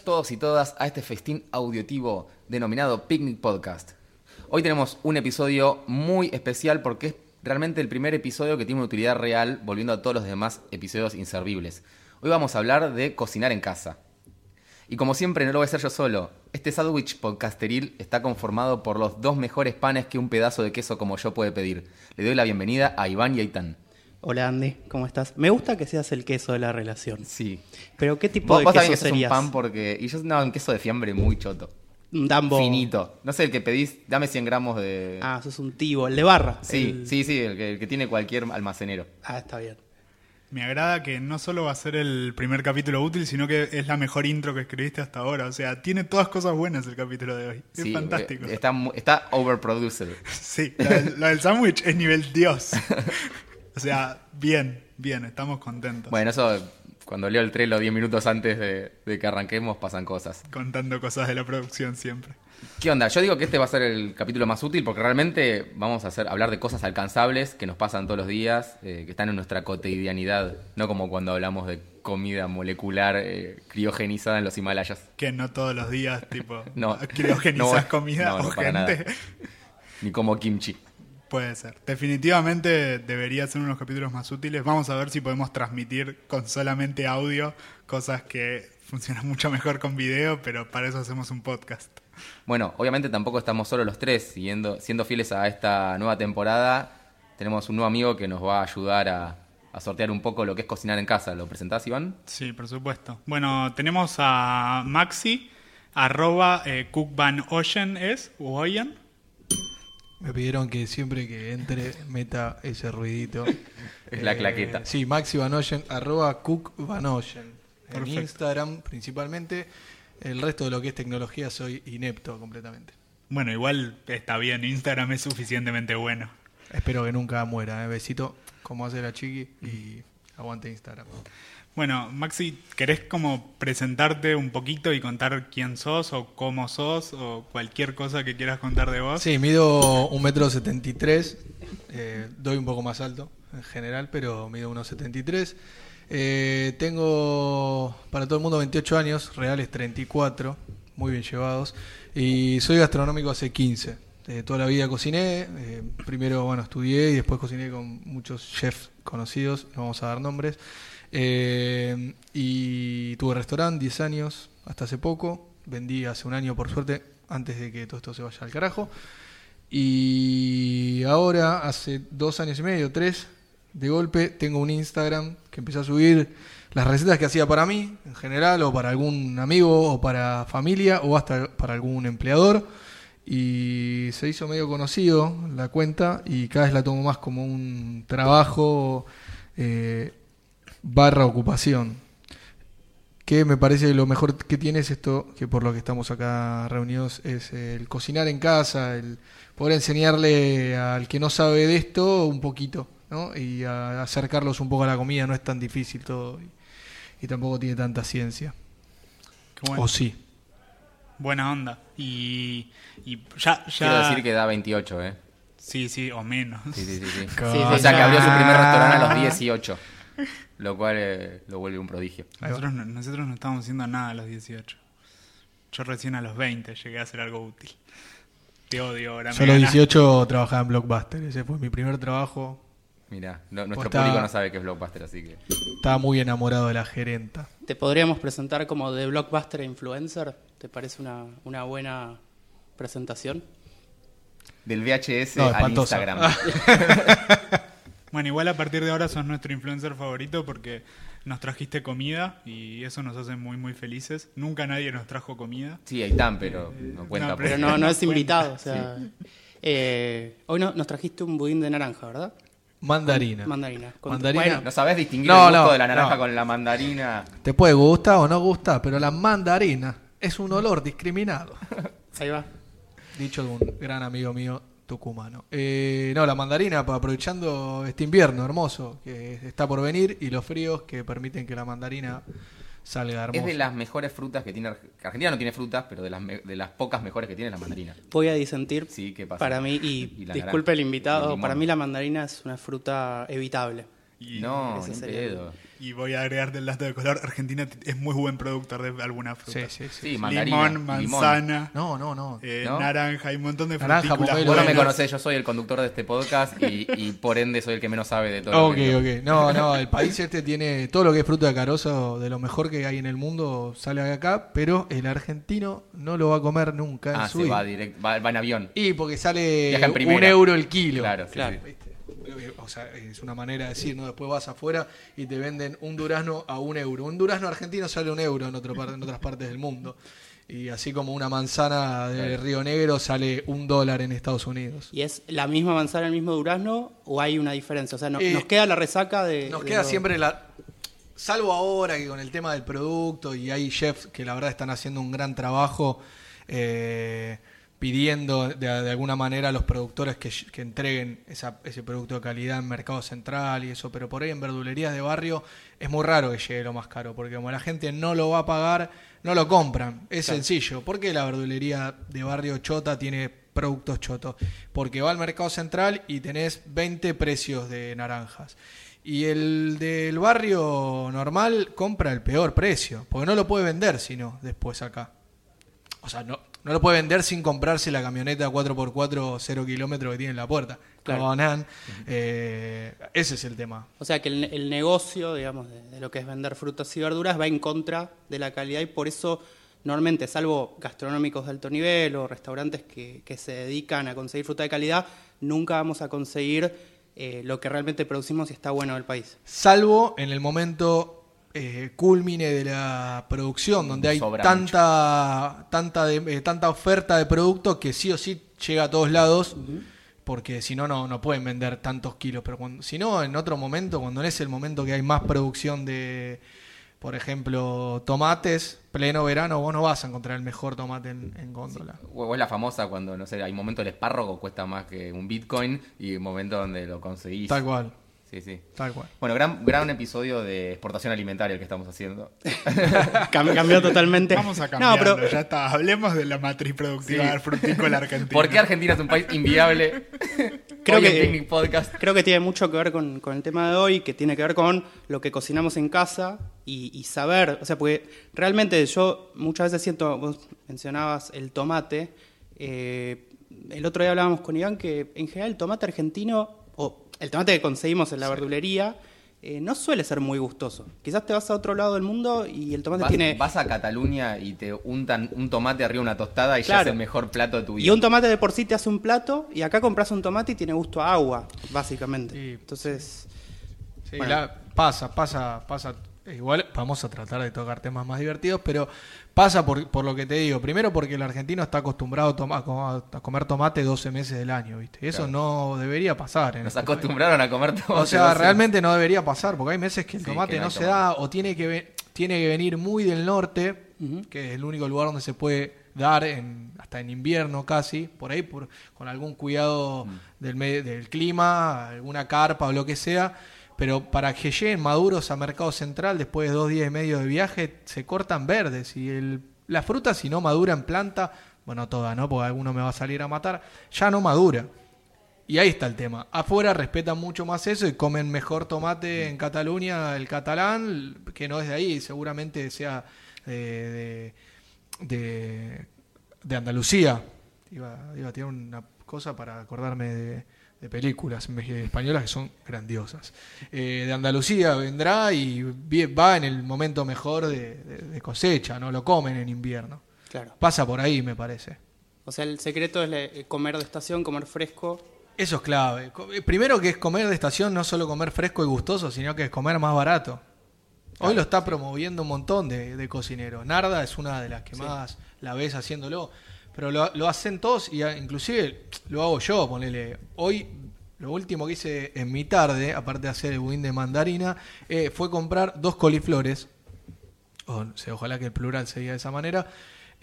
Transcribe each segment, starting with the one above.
Todos y todas a este festín auditivo denominado Picnic Podcast. Hoy tenemos un episodio muy especial porque es realmente el primer episodio que tiene una utilidad real volviendo a todos los demás episodios inservibles. Hoy vamos a hablar de cocinar en casa. Y como siempre no lo voy a hacer yo solo, este sándwich podcasteril está conformado por los dos mejores panes que un pedazo de queso como yo puede pedir. Le doy la bienvenida a Iván y a Itán. Hola Andy, ¿cómo estás? Me gusta que seas el queso de la relación. Sí. Pero ¿qué tipo Vos, de vos queso también que sos un serías? pan porque... Y yo no, un queso de fiambre muy choto. Un Dambo. Finito. No sé, el que pedís, dame 100 gramos de... Ah, sos un tibo, el de barra. sí, El- sí, sí, el que, el que tiene cualquier almacenero. Ah, está bien. Me agrada que no solo va a ser el primer capítulo útil, sino que es la mejor intro que escribiste hasta ahora. O sea, tiene todas cosas buenas el capítulo de hoy. Es Sí, fantástico. eh, Está, está overproduced. Sí, lo del, lo del sándwich es nivel Dios. O sea, bien, bien, estamos contentos. Bueno, eso cuando leo el trailer 10 minutos antes de, de que arranquemos pasan cosas. Contando cosas de la producción siempre. ¿Qué onda? Yo digo que este va a ser el capítulo más útil porque realmente vamos a hacer, hablar de cosas alcanzables que nos pasan todos los días, eh, que están en nuestra cotidianidad, no como cuando hablamos de comida molecular eh, criogenizada en los Himalayas. Que no todos los días, tipo, No. criogenizas No, comida no, no, o gente. Ni como kimchi. Puede ser. Definitivamente debería ser uno de los capítulos más útiles. Vamos a ver si podemos transmitir con solamente audio cosas que funcionan mucho mejor con video, pero para eso hacemos un podcast. Bueno, obviamente tampoco estamos solo los tres, siguiendo, siendo fieles a esta nueva temporada. Tenemos un nuevo amigo que nos va a ayudar a, a sortear un poco lo que es cocinar en casa. ¿Lo presentás, Iván? Sí, por supuesto. Bueno, tenemos a Maxi, arroba eh, es, u Ocean. Me pidieron que siempre que entre meta ese ruidito. Eh, Es la claqueta. Sí, Maxi Van Oyen, arroba Cook Van Oyen. En. Instagram principalmente. El resto de lo que es tecnología soy inepto completamente. Bueno, igual está bien, Instagram es suficientemente bueno. Espero que nunca muera. ¿eh? Besito, como hace la chiqui, y aguante Instagram. Bueno, Maxi, ¿querés como presentarte un poquito y contar quién sos o cómo sos o cualquier cosa que quieras contar de vos? Sí, mido un metro setenta y tres. eh, doy un poco más alto en general, pero mido unos 73. Eh, tengo para todo el mundo 28 años, reales 34, muy bien llevados. Y soy gastronómico hace 15. Eh, toda la vida cociné. eh, primero, bueno, estudié y después cociné con muchos chefs conocidos. No vamos a dar nombres. Eh, y tuve restaurante 10 años, hasta hace poco. Vendí hace un año, por suerte, antes de que todo esto se vaya al carajo. Y ahora, hace dos años y medio, tres, de golpe, tengo un Instagram que empecé a subir las recetas que hacía para mí, en general, o para algún amigo, o para familia, o hasta para algún empleador. Y se hizo medio conocido la cuenta y cada vez la tomo más como un trabajo eh, barra ocupación. Que me parece que lo mejor que tiene es esto, que por lo que estamos acá reunidos, es el cocinar en casa, el poder enseñarle al que no sabe de esto un poquito, ¿no? Y a acercarlos un poco a la comida, no es tan difícil todo y, y tampoco tiene tanta ciencia. Qué bueno. O sí. Buena onda. Y, y ya, ya... Quiero decir que da 28, ¿eh? Sí, sí, o menos. Sí, sí, sí. sí. Sí, o sea que abrió su primer restaurante a los 18. Lo cual eh, lo vuelve un prodigio. Nosotros no, nosotros no estábamos haciendo nada a los 18. Yo recién a los 20 llegué a hacer algo útil. Te odio ahora. Yo a los ganaste. 18 trabajaba en Blockbuster, ese fue mi primer trabajo. Mira, nuestro Pues está- público no sabe qué es Blockbuster, así que. Estaba muy enamorado de la gerenta. ¿Te podríamos presentar como de blockbuster influencer? ¿Te parece una, una buena presentación? Del VHS No, al. Instagram. Bueno, igual a partir de ahora sos nuestro influencer favorito porque nos trajiste comida y eso nos hace muy, muy felices. Nunca nadie nos trajo comida. Sí, ahí están, pero no cuenta. No, por- Pero no, no es invitado. O sea, eh, hoy no- nos trajiste un budín de naranja, ¿verdad? Mandarina. Mandarina. Con- Mandarina. bueno, No sabés distinguir No, el gusto no, de la naranja no. con la mandarina. Te puede gustar o no gustar, pero la mandarina es un olor discriminado. ahí va. Dicho de un gran amigo mío tucumano. Eh, no, la mandarina, aprovechando este invierno hermoso que está por venir y los fríos que permiten que la mandarina salga hermoso. Es de las mejores frutas que tiene Arge- Argentina. no tiene frutas, pero de las, me- de las pocas mejores que tiene la mandarina. Voy a disentir. Sí, ¿qué pasa? Para mí, Y y, la disculpe el invitado, para mí la mandarina es una fruta evitable. Y, no, ni pedo. y voy a agregar del dato de color, Argentina es muy buen productor de alguna fruta. Sí, sí, sí. Sí. Limón, limón. manzana, No, no, no. eh, ¿No? naranja, hay un montón de Naranja, frutículas pomelo. Vos no me conocés, yo soy el conductor de este podcast y, y por ende soy el que menos sabe de todo. Ok, que- ok. No, no, el país este tiene todo lo que es fruta de carozo, de lo mejor que hay en el mundo, sale de acá, pero el argentino no lo va a comer nunca en Ah, su se vida. va directo, va, va en avión. Y porque sale un euro el kilo. Claro, sí, Claro. sí. Sea, es una manera de decir, ¿no? Después vas afuera y te venden un durazno a un euro. Un durazno argentino sale un euro en, otro par- en otras partes del mundo. Y así como una manzana de Claro. Río Negro sale un dólar en Estados Unidos. ¿Y es la misma manzana, el mismo durazno o hay una diferencia? O sea, no- Eh, nos queda la resaca de... Nos de queda lo- siempre la... Salvo ahora que con el tema del producto y hay chefs que la verdad están haciendo un gran trabajo eh, pidiendo de, de alguna manera a los productores que, que entreguen esa- ese producto de calidad en mercado central y eso, pero por ahí en verdulerías de barrio es muy raro que llegue lo más caro, porque como la gente no lo va a pagar, no lo compran. Es sencillo. ¿Por qué la verdulería de barrio chota tiene productos chotos? Porque va al mercado central y tenés 20 precios de naranjas. Y el del barrio normal compra el peor precio, porque no lo puede vender sino después acá. O sea, no, no lo puede vender sin comprarse la camioneta 4x4 0 kilómetros que tiene en la puerta. Claro. Conan, eh, ese es el tema. O sea que el, el negocio, digamos, de, de lo que es vender frutas y verduras va en contra de la calidad y por eso normalmente, salvo gastronómicos de alto nivel o restaurantes que, que se dedican a conseguir fruta de calidad, nunca vamos a conseguir eh, lo que realmente producimos y está bueno del país. Salvo en el momento eh, culmine de la producción, donde hay Sobra tanta, tanta, de- eh, tanta oferta de producto que sí o sí llega a todos lados. Porque si no, no no pueden vender tantos kilos. Pero cuando, si no, en otro momento, cuando no es el momento que hay más producción de, por ejemplo, tomates, pleno verano, vos no vas a encontrar el mejor tomate en, en góndola. O o es la famosa cuando, no sé, hay momento el espárrago cuesta más que un bitcoin y un momento donde lo conseguís. Tal cual, Sí, sí. tal cual. Bueno, gran, gran episodio de exportación alimentaria el que estamos haciendo. Cam- cambió totalmente. Vamos a No, cambiarlo, pero ya está. Hablemos de la matriz productiva Sí. del frutícola argentina. ¿Por qué Argentina es un país inviable? Creo que- Picnic Podcast. Creo que tiene mucho que ver con, con el tema de hoy, que tiene que ver con lo que cocinamos en casa y, y saber, o sea, porque realmente yo muchas veces siento, vos mencionabas el tomate, eh, el otro día hablábamos con Iván que en general el tomate argentino, el tomate que conseguimos en la verdulería, eh, no suele ser muy gustoso. Quizás te vas a otro lado del mundo y el tomate Vas, tiene... vas a Cataluña y te untan un tomate arriba de una tostada y ya es el mejor plato de tu vida. Y un tomate de por sí te hace un plato y acá compras un tomate y tiene gusto a agua, básicamente. Sí, Entonces... Sí, Bueno. la- pasa, pasa, pasa. Igual vamos a tratar de tocar temas más divertidos, pero pasa por, por lo que te digo. Primero porque el argentino está acostumbrado a, toma- a co- a comer tomate 12 meses del año, ¿viste? Eso Claro. no debería pasar. En Nos este país. acostumbraron a comer tomate. O sea, realmente no debería pasar, porque hay meses que el Sí, tomate que no se tomate. da o tiene que, tiene que venir muy del norte, que es el único lugar donde se puede dar, en, hasta en invierno casi, por ahí, por, con algún cuidado Mm. del, me- del clima, alguna carpa o lo que sea. Pero para que lleguen maduros a Mercado Central después de dos días y medio de viaje, se cortan verdes. Y el, la fruta, si no madura en planta, bueno, toda, ¿no? Porque alguno me va a salir a matar, ya no madura. Y ahí está el tema. Afuera respetan mucho más eso y comen mejor tomate en Cataluña, el catalán, que no es de ahí, seguramente sea de, de, de- de Andalucía. Iba, iba a tirar una cosa para acordarme de, de películas españolas que son grandiosas. Eh, de Andalucía vendrá y va en el momento mejor de, de- de cosecha, no lo comen en invierno. Claro. Pasa por ahí, me parece. O sea, el secreto es le- comer de estación, comer fresco. Eso es clave. Eh, Primero que es comer de estación, no solo comer fresco y gustoso, sino que es comer más barato. Hoy lo está promoviendo un montón de, de cocineros. Narda es una de las que más la ves haciéndolo. Pero lo, hacen todos y a- inclusive lo hago yo, ponele. Hoy lo último que hice en mi tarde, aparte de hacer el budín de mandarina, eh, fue comprar dos coliflores. O, no sé, ojalá que el plural se diga de esa manera.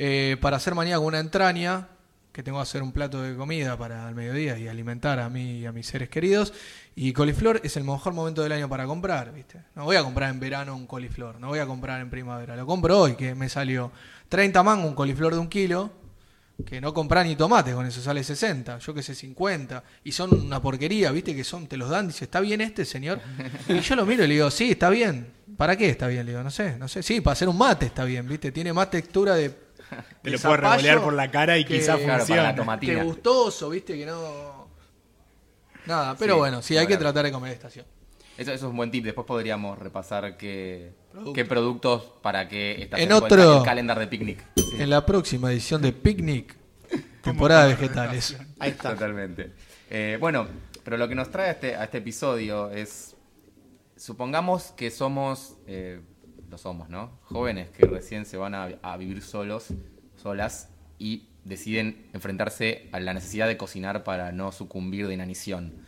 eh, para hacer mañana con una entraña, que tengo que hacer un plato de comida para el mediodía y alimentar a mí y a mis seres queridos. Y coliflor es el mejor momento del año para comprar, ¿viste? No voy a comprar en verano un coliflor, no voy a comprar en primavera. Lo compro hoy, que me salió 30 mangos un coliflor de un kilo, que no comprar ni tomate, con eso sale 60, yo que sé, 50. Y son una porquería, ¿viste? Que son, te los dan, dice, ¿está bien este, señor? Y yo lo miro y le digo, sí, está bien. ¿Para qué está bien? Le digo, no sé, no sé. Sí, para hacer un mate está bien, ¿viste? Tiene más textura de... Te lo puedes revolear por la cara y quizás Claro, para funcione. la tomatina. que gustoso, ¿viste? Que no... Nada, pero Sí, bueno, sí, hay que tratar de comer de estación. Eso, eso es un buen tip. Después podríamos repasar qué, Qué productos para qué estación En otro- el calendar de picnic. Sí, En la próxima edición de Picnic, temporada de vegetales. Ahí está. Totalmente. Eh, bueno, pero lo que nos trae a este, a este episodio es, supongamos que somos, eh, lo somos, ¿no? Jóvenes que recién se van a, a vivir solos, solas, y deciden enfrentarse a la necesidad de cocinar para no sucumbir de inanición.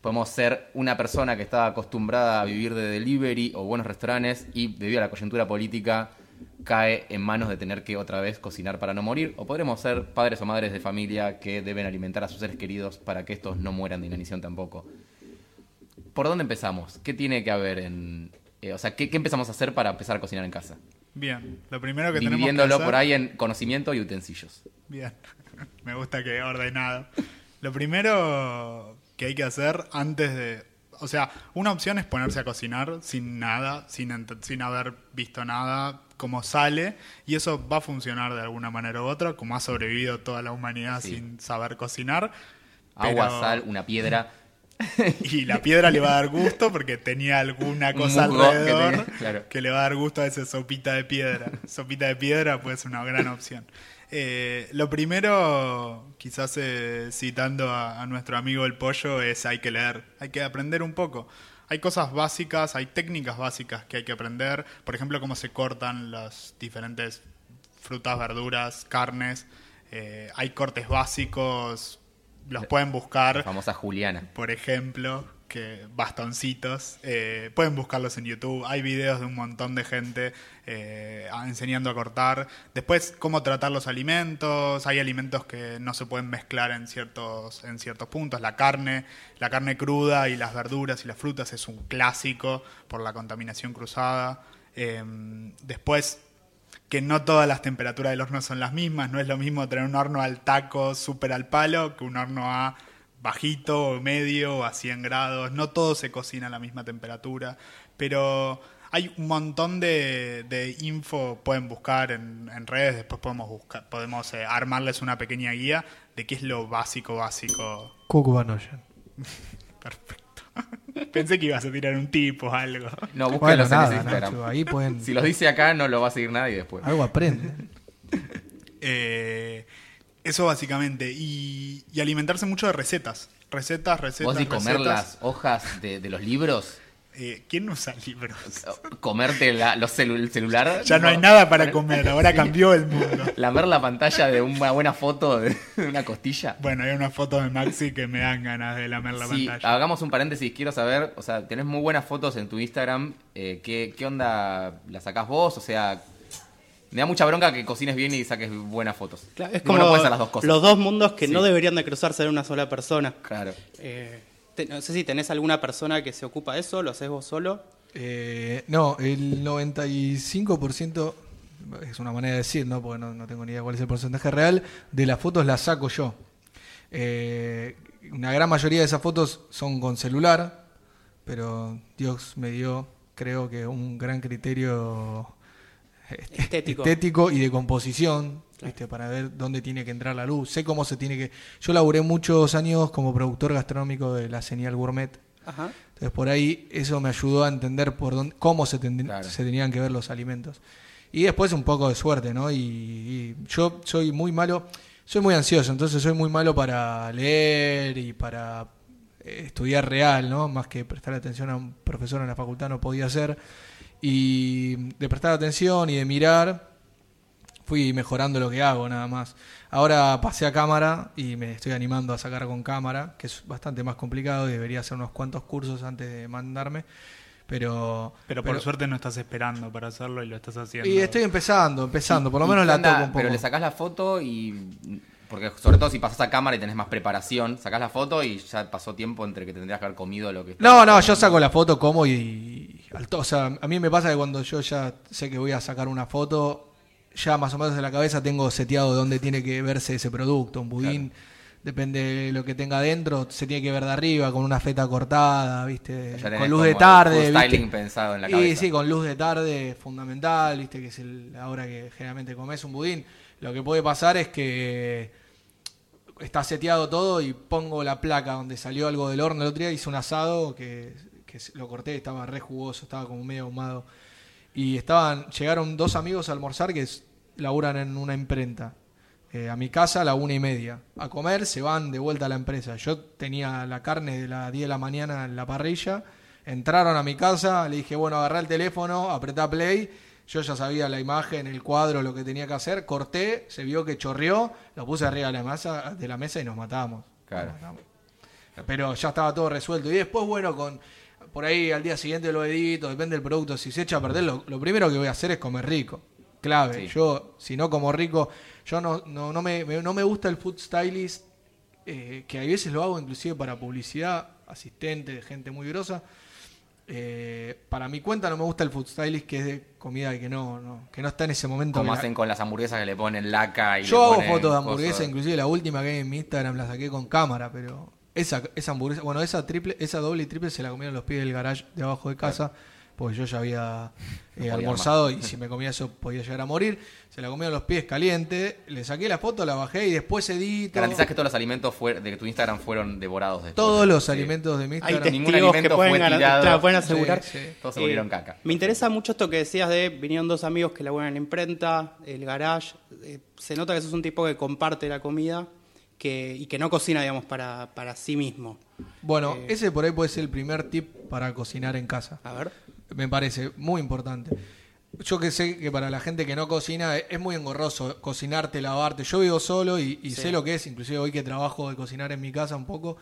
Podemos ser una persona que está acostumbrada a vivir de delivery o buenos restaurantes y debido a la coyuntura política cae en manos de tener que otra vez cocinar para no morir. O podremos ser padres o madres de familia que deben alimentar a sus seres queridos para que estos no mueran de inanición tampoco. ¿Por dónde empezamos? ¿Qué tiene que haber en... eh, o sea, ¿qué, qué empezamos a hacer para empezar a cocinar en casa? Bien, lo primero que tenemos que hacer... por ahí en conocimiento y utensilios. Bien, me gusta que ordenado. Lo primero que hay que hacer antes de... O sea, una opción es ponerse a cocinar sin nada, sin, sin haber visto nada, como sale, y eso va a funcionar de alguna manera u otra, como ha sobrevivido toda la humanidad Sí. sin saber cocinar. Agua, pero- sal, una piedra. Y la piedra le va a dar gusto porque tenía alguna Un cosa que alrededor tenía, claro. que le va a dar gusto a esa sopita de piedra. Sopita de piedra puede ser una gran opción. Eh, lo primero, quizás eh, citando a, a nuestro amigo el pollo, es hay que leer, hay que aprender un poco. Hay cosas básicas, hay técnicas básicas que hay que aprender. Por ejemplo, cómo se cortan las diferentes frutas, verduras, carnes. Eh, hay cortes básicos, los pueden La buscar famosa Juliana. por ejemplo, que bastoncitos. eh, pueden buscarlos en YouTube. Hay videos de un montón de gente eh, enseñando a cortar. Después, cómo tratar los alimentos. Hay alimentos que no se pueden mezclar en ciertos, en ciertos puntos. La carne, la carne cruda y las verduras y las frutas es un clásico por la contaminación cruzada. Eh, después, que no todas las temperaturas del horno son las mismas. No es lo mismo tener un horno al taco súper al palo que un horno a bajito o medio o a 100 grados. No todo se cocina a la misma temperatura. Pero hay un montón de, de info, pueden buscar en, en redes, después podemos buscar, podemos eh, armarles una pequeña guía de qué es lo básico, básico. Cook Van Ocean. Perfecto. Pensé que ibas a tirar un tipo o algo. No, Bueno, búsquenlos en Instagram. Nacho, ahí pueden... Si los dice acá, no lo va a seguir nadie después. Algo aprenden. Eh, eso básicamente. Y, y alimentarse mucho de recetas. Recetas, recetas. Vos decís comer recetas. las hojas de, de los libros, Eh, ¿Quién usa libros? comerte la- los celu- el celular. Ya no hay nada para comer, ahora cambió el mundo. Lamer la pantalla de una buena foto de una costilla. Bueno, hay unas fotos de Maxi que me dan ganas de lamer la Sí, pantalla. hagamos un paréntesis, quiero saber, o sea, tenés muy buenas fotos en tu Instagram, eh, ¿qué, ¿qué onda las sacás vos? O sea, me da mucha bronca que cocines bien y saques buenas fotos. Claro, es como no puedes hacer las dos cosas. los dos mundos que Sí. no deberían de cruzarse en una sola persona. Claro. Eh, te- no sé si tenés alguna persona que se ocupa de eso, lo haces vos solo. Eh, no, el 95%, es una manera de decir, ¿no? porque no, no tengo ni idea cuál es el porcentaje real, de las fotos las saco yo. Eh, una gran mayoría de esas fotos son con celular, pero Dios me dio, creo que un gran criterio Estético. estético y de composición, ¿viste? para ver dónde tiene que entrar la luz. Sé cómo se tiene que... Yo laburé muchos años como productor gastronómico de la señal gourmet. Ajá. Entonces por ahí eso me ayudó a entender por dónde, cómo se, ten- Claro. se tenían que ver los alimentos. Y después un poco de suerte, ¿no? Y, y yo soy muy malo, soy muy ansioso, entonces soy muy malo para leer y para eh, estudiar real, ¿no? Más que prestar atención a un profesor en la facultad no podía hacer. Y de prestar atención y de mirar, fui mejorando lo que hago nada más. Ahora pasé a cámara y me estoy animando a sacar con cámara, que es bastante más complicado y debería hacer unos cuantos cursos antes de mandarme. Pero, Pero por suerte no estás esperando para hacerlo y lo estás haciendo. Y estoy empezando, empezando, por lo ¿Y menos la toco un poco. Pero le sacás la foto y Porque sobre todo si pasás a cámara y tenés más preparación, sacás la foto y ya pasó tiempo entre que tendrías que haber comido lo que... No, no, yo saco la foto como y, y al o sea, a mí me pasa que cuando yo ya sé que voy a sacar una foto, ya más o menos en la cabeza tengo seteado dónde tiene que verse ese producto. Un budín, depende de lo que tenga adentro, se tiene que ver de arriba, con una feta cortada, ¿viste? Con luz de tarde. ¿viste? styling pensado en la Y cabeza. sí, con luz de tarde, fundamental, ¿viste? Que es el- la hora que generalmente comes un budín. Lo que puede pasar es que está seteado todo y pongo la placa donde salió algo del horno el otro día, hice un asado que, que lo corté, estaba re jugoso, estaba como medio ahumado. Y estaban, llegaron dos amigos a almorzar que laburan en una imprenta. eh, a mi casa a la una y media. A comer, se van de vuelta a la empresa. Yo tenía la carne de las 10 de la mañana en la parrilla. Entraron a mi casa, le dije, bueno, agarrá el teléfono, apretá play. Yo ya sabía la imagen, el cuadro, lo que tenía que hacer. Corté, se vio que chorreó, lo puse arriba de la mesa, de la mesa y nos matamos. Claro. Nos matamos. Pero ya estaba todo resuelto. Y después, bueno, con por ahí al día siguiente lo edito, depende del producto. Si se echa a perder, lo, lo primero que voy a hacer es comer rico. Clave. Sí. Yo, si no como rico, yo no, no, no, me, no me gusta el food stylist, eh, que a veces lo hago inclusive para publicidad, asistente de gente muy grosa. Eh, para mi cuenta no me gusta el food stylist que es de comida que no, no, que no está en ese momento. Como la- hacen con las hamburguesas que le ponen laca y yo le hago ponen fotos de hamburguesa, inclusive la última que hay en mi Instagram la saqué con cámara, pero esa, esa hamburguesa, bueno, esa triple, esa doble y triple se la comieron los pies del garage de abajo de casa, porque yo ya había eh, almorzado y si me comía eso podía llegar a morir. Se la comieron los pies caliente, le saqué la foto, la bajé y después edito. Garantizás que todos los alimentos de tu Instagram fueron devorados después. Todos los Sí. alimentos de mi Hay Instagram. Ningún testigos que alimento pueden, fue tirado. claro, pueden asegurar. Sí, sí. Todos se Eh, volvieron caca. Me interesa mucho esto que decías de vinieron dos amigos que laburan en la imprenta, el garage. eh, se nota que sos un tipo que comparte la comida que, y que no cocina, digamos, para, para sí mismo. Bueno, Eh, ese por ahí puede ser el primer tip para cocinar en casa. A ver. Me parece muy importante. Yo que sé que para la gente que no cocina es es muy engorroso cocinarte, lavarte. Yo vivo solo y, y Sí. sé lo que es, inclusive hoy que trabajo de cocinar en mi casa un poco.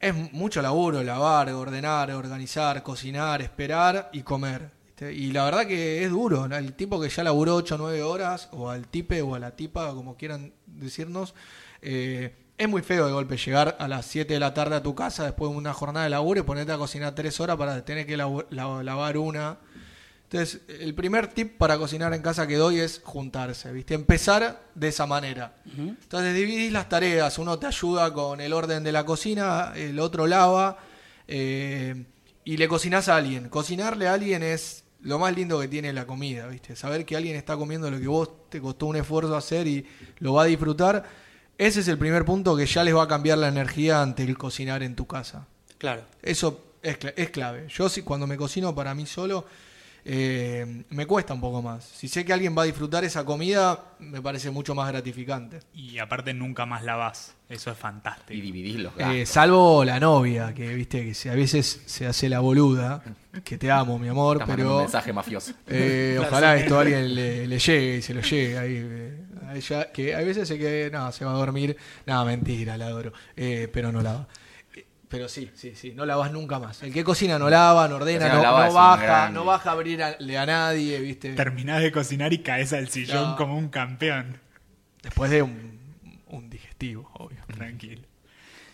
Es mucho laburo, lavar, ordenar, organizar, cocinar, esperar y comer. ¿viste? Y la verdad que es duro. ¿no? El tipo que ya laburó 8 o 9 horas, o al tipe o a la tipa, como quieran decirnos, eh, es muy feo de golpe llegar a las 7 de la tarde a tu casa después de una jornada de laburo y ponerte a cocinar 3 horas para tener que lavar una. Entonces, el primer tip para cocinar en casa que doy es juntarse, ¿viste? Empezar de esa manera. Entonces, dividís las tareas. Uno te ayuda con el orden de la cocina, el otro lava, eh, y le cocinás a alguien. Cocinarle a alguien es lo más lindo que tiene la comida, ¿viste? Saber que alguien está comiendo lo que vos te costó un esfuerzo hacer y lo va a disfrutar. Ese es el primer punto que ya les va a cambiar la energía ante el cocinar en tu casa. Claro. Eso es, cla- es clave. Yo si, cuando me cocino para mí solo, eh, me cuesta un poco más. Si sé que alguien va a disfrutar esa comida, me parece mucho más gratificante. Y aparte nunca más la vas. Eso es Y fantástico. dividís los Eh, salvo la novia, que viste que se- a veces se hace la boluda, que te amo, mi amor, Estás mandando un pero mensaje mafioso. eh, ojalá esto a alguien le, le llegue y se lo llegue ahí. Eh, a ella, que hay veces se que no, se va a dormir. No, mentira, la adoro. Eh, pero no lava. Eh, Pero sí, sí, sí, no lavas nunca más. El que cocina no lava, no ordena, no, baja, no baja a abrirle a nadie, ¿viste? Terminás de cocinar y caes al sillón No. como un campeón. Después de un, un digestivo, obvio. Tranquilo.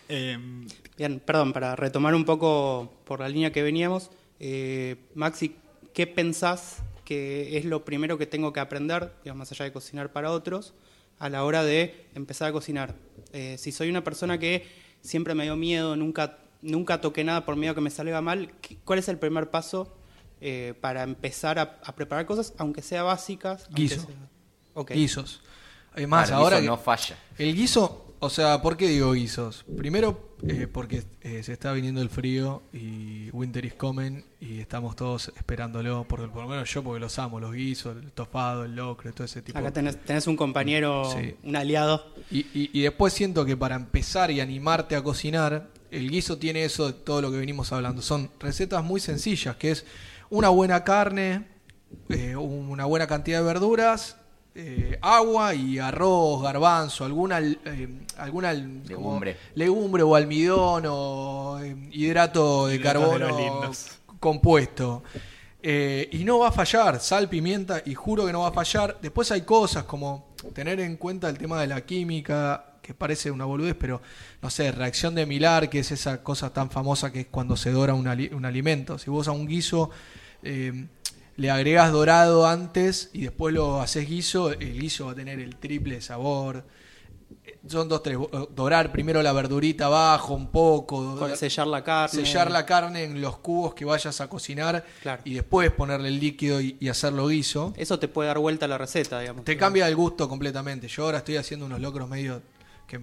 Em, Bien, perdón, para retomar un poco por la línea que veníamos, eh, Maxi, ¿qué pensás que es lo primero que tengo que aprender, digamos, más allá de cocinar para otros, a la hora de empezar a cocinar? Eh, si soy una persona que siempre me dio miedo, nunca, nunca toqué nada por miedo que me salga mal, ¿qué- ¿cuál es el primer paso eh, para empezar a, a preparar cosas, aunque sea básicas? Guiso. sea- Ok. Guisos. Hay más, Claro, ahora no falla. El guiso, o sea, ¿por qué digo guisos? Primero, eh, porque eh, se está viniendo el frío y winter is coming y estamos todos esperándolo, porque por lo menos yo porque los amo, los guisos, el tostado, el locro, todo ese tipo. Acá tenés, tenés un compañero, Sí. un aliado. Y, y- y después siento que para empezar y animarte a cocinar, el guiso tiene eso de todo lo que venimos hablando. Son recetas muy sencillas, que es una buena carne, eh, una buena cantidad de verduras, eh, agua y arroz, garbanzo, alguna, eh, alguna Legumbre. legumbre o almidón o eh, hidrato de Hidratos carbono compuesto. Eh, y no va a fallar, sal, pimienta, y juro que no va a fallar. Después hay cosas como tener en cuenta el tema de la química, que parece una boludez, pero no sé, reacción de Milar, que es esa cosa tan famosa que es cuando se dora un, ali- un alimento. Si vos a un guiso eh, le agregás dorado antes y después lo haces guiso, el guiso va a tener el triple sabor. Son dos, tres. Dorar primero la verdurita abajo un poco. Sellar la carne. sellar la carne en los cubos que vayas a cocinar Claro. y después ponerle el líquido y, y hacerlo guiso. Eso te puede dar vuelta a la receta, digamos. Te cambia el gusto completamente. Yo ahora estoy haciendo unos locros medio que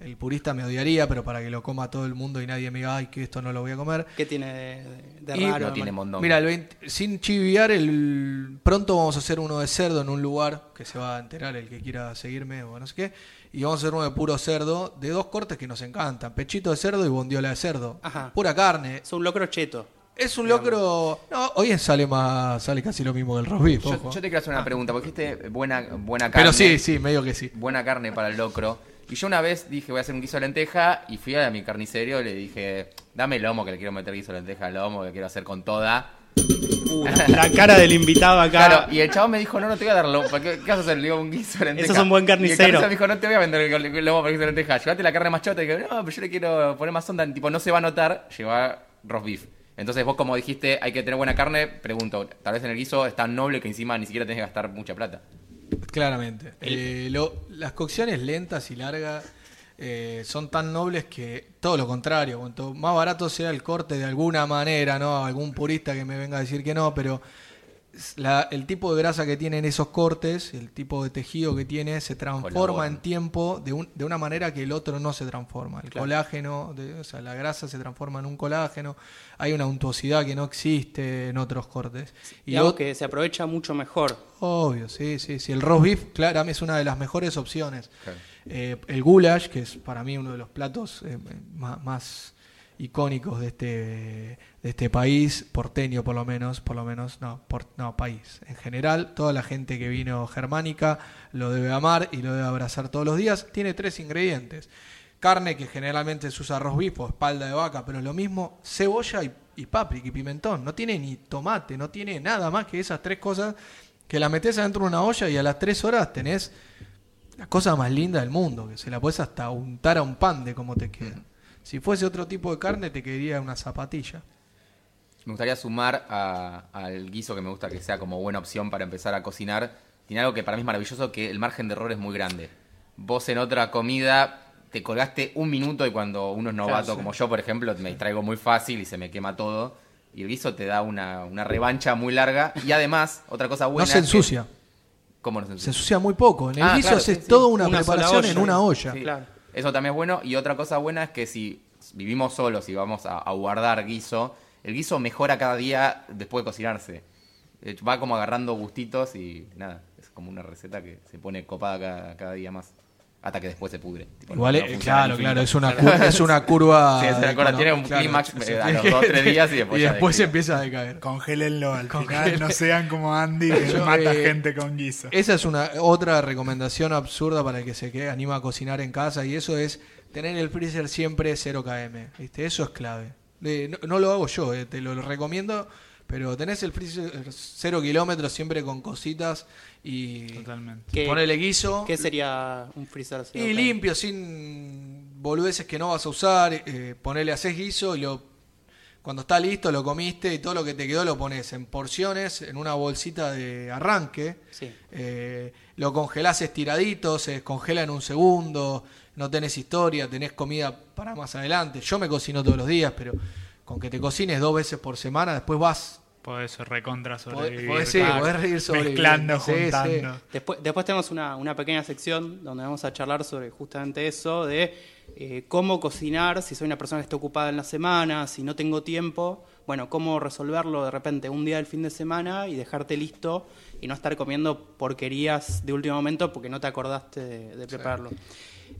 el purista me odiaría, pero para que lo coma todo el mundo y nadie me diga, ay, que esto no lo voy a comer. ¿Qué tiene de, de- Y- raro? No tiene mondongo. Mira, el 20 sin chiviar, el, pronto vamos a hacer uno de cerdo en un lugar que se va a enterar el que quiera seguirme o no sé qué. Y vamos a hacer uno de puro cerdo, de dos cortes que nos encantan: pechito de cerdo y bondiola de cerdo. Ajá. Pura carne. Es un locro cheto. Es un locro. No, hoy sale más, sale casi lo mismo del roast beef, Yo, yo te quiero hacer una pregunta, porque dijiste buena, buena carne. Pero sí, sí, medio que sí. Buena carne para el locro. Y yo una vez dije, voy a hacer un guiso de lenteja, y fui a mi carnicero y le dije, dame lomo, que le quiero meter guiso de lenteja al lomo, que quiero hacer con toda. Uh, la, cara del invitado acá. Claro, y el chavo me dijo, no, no te voy a dar lomo, ¿para qué, qué vas a hacer? Le digo, un guiso de lenteja. Eso es un buen Y el carnicero. carnicero me dijo, no te voy a vender el lomo para guiso de lenteja, llévate la carne más chota. Y dije, no, pero yo le quiero poner más onda, tipo, no se va a notar, lleva roast beef. Entonces vos como dijiste, hay que tener buena carne, pregunto, tal vez en el guiso es tan noble que encima ni siquiera tenés que gastar mucha plata. Claramente. Eh, lo- las cocciones lentas y largas eh, son tan nobles que todo lo contrario, cuanto más barato sea el corte de alguna manera, ¿no? Algún purista que me venga a decir que no, pero la- el tipo de grasa que tienen esos cortes, el tipo de tejido que tiene, se transforma en tiempo de, un- de una manera que el otro no se transforma. El Claro. colágeno, de- o sea, la grasa se transforma en un colágeno, hay una untuosidad que no existe en otros cortes. y Y algo que se aprovecha mucho mejor. Obvio, sí, sí, sí. El roast beef, claro, es una de las mejores opciones. Eh, el goulash, que es para mí uno de los platos eh, más, más icónicos de este, de este país, porteño por lo menos, por lo menos, no, por, no, país. En general, toda la gente que vino germánica lo debe amar y lo debe abrazar todos los días. Tiene tres ingredientes. Carne, que generalmente se usa roast beef o espalda de vaca, pero lo mismo, cebolla y, y y pimentón. No tiene ni tomate, no tiene nada más que esas tres cosas que la metes adentro de una olla y a las tres horas tenés la cosa más linda del mundo, que se la puedes hasta untar a un pan de cómo te queda. Si fuese otro tipo de carne, te quedaría una zapatilla. Me gustaría sumar a- al guiso que me gusta que sea como buena opción para empezar a cocinar. Tiene algo que para mí es maravilloso, que el margen de error es muy grande. Vos en otra comida te colgaste un minuto y cuando uno es novato, Claro, sí. como yo, por ejemplo, me distraigo muy fácil y se me quema todo. Y el guiso te da una, una revancha muy larga. Y además, otra cosa buena... no se es que- ensucia, ¿Cómo no se se ensucia? ensucia muy poco. En el Ah, guiso claro, haces sí, sí. toda una, Una sola preparación olla. en una olla. Sí. Claro. Eso también es bueno. Y otra cosa buena es que si vivimos solos y vamos a, guardar guiso, el guiso mejora cada día después de cocinarse. Eh, Va como agarrando gustitos y nada, es como una receta que se pone copada cada, cada día más. Hasta que después se pudre. Tipo, Igual, no eh, claro, claro, es una, cur- es una curva. Sí, es una curva, econo- tiene un clímax, eh, a los dos, tres días y después ya después declive. empieza a decaer. Congélenlo al Congelen- final, no sean como Andy que Yo, mata eh, gente con guiso. Esa es una otra recomendación absurda para el que se que anima a cocinar en casa y eso es tener el freezer siempre 0 km. ¿viste? Eso es clave. Eh, no, no lo hago yo, eh, te lo recomiendo, pero tenés el freezer 0 kilómetros siempre con cositas y Totalmente. ¿Qué, ponele guiso qué sería un freezer? y cero limpio, sin boludeces que no vas a usar. Eh, ponele, haces guiso y lo, cuando está listo lo comiste y todo lo que te quedó lo pones en porciones, en una bolsita de arranque. Sí. Eh, lo congelás estiradito, se descongela en un segundo, no tenés historia, tenés comida para más adelante. Yo me cocino todos los días, pero con que te cocines dos veces por semana, después vas, Podés recontra sobrevivir. podés- sí, podés reír sobre Mezclando, juntando. Después, después tenemos una, una pequeña sección donde vamos a charlar sobre justamente eso, de eh, cómo cocinar, si soy una persona que está ocupada en la semana, si no tengo tiempo, bueno, cómo resolverlo de repente un día del fin de semana y dejarte listo y no estar comiendo porquerías de último momento porque no te acordaste de, de prepararlo.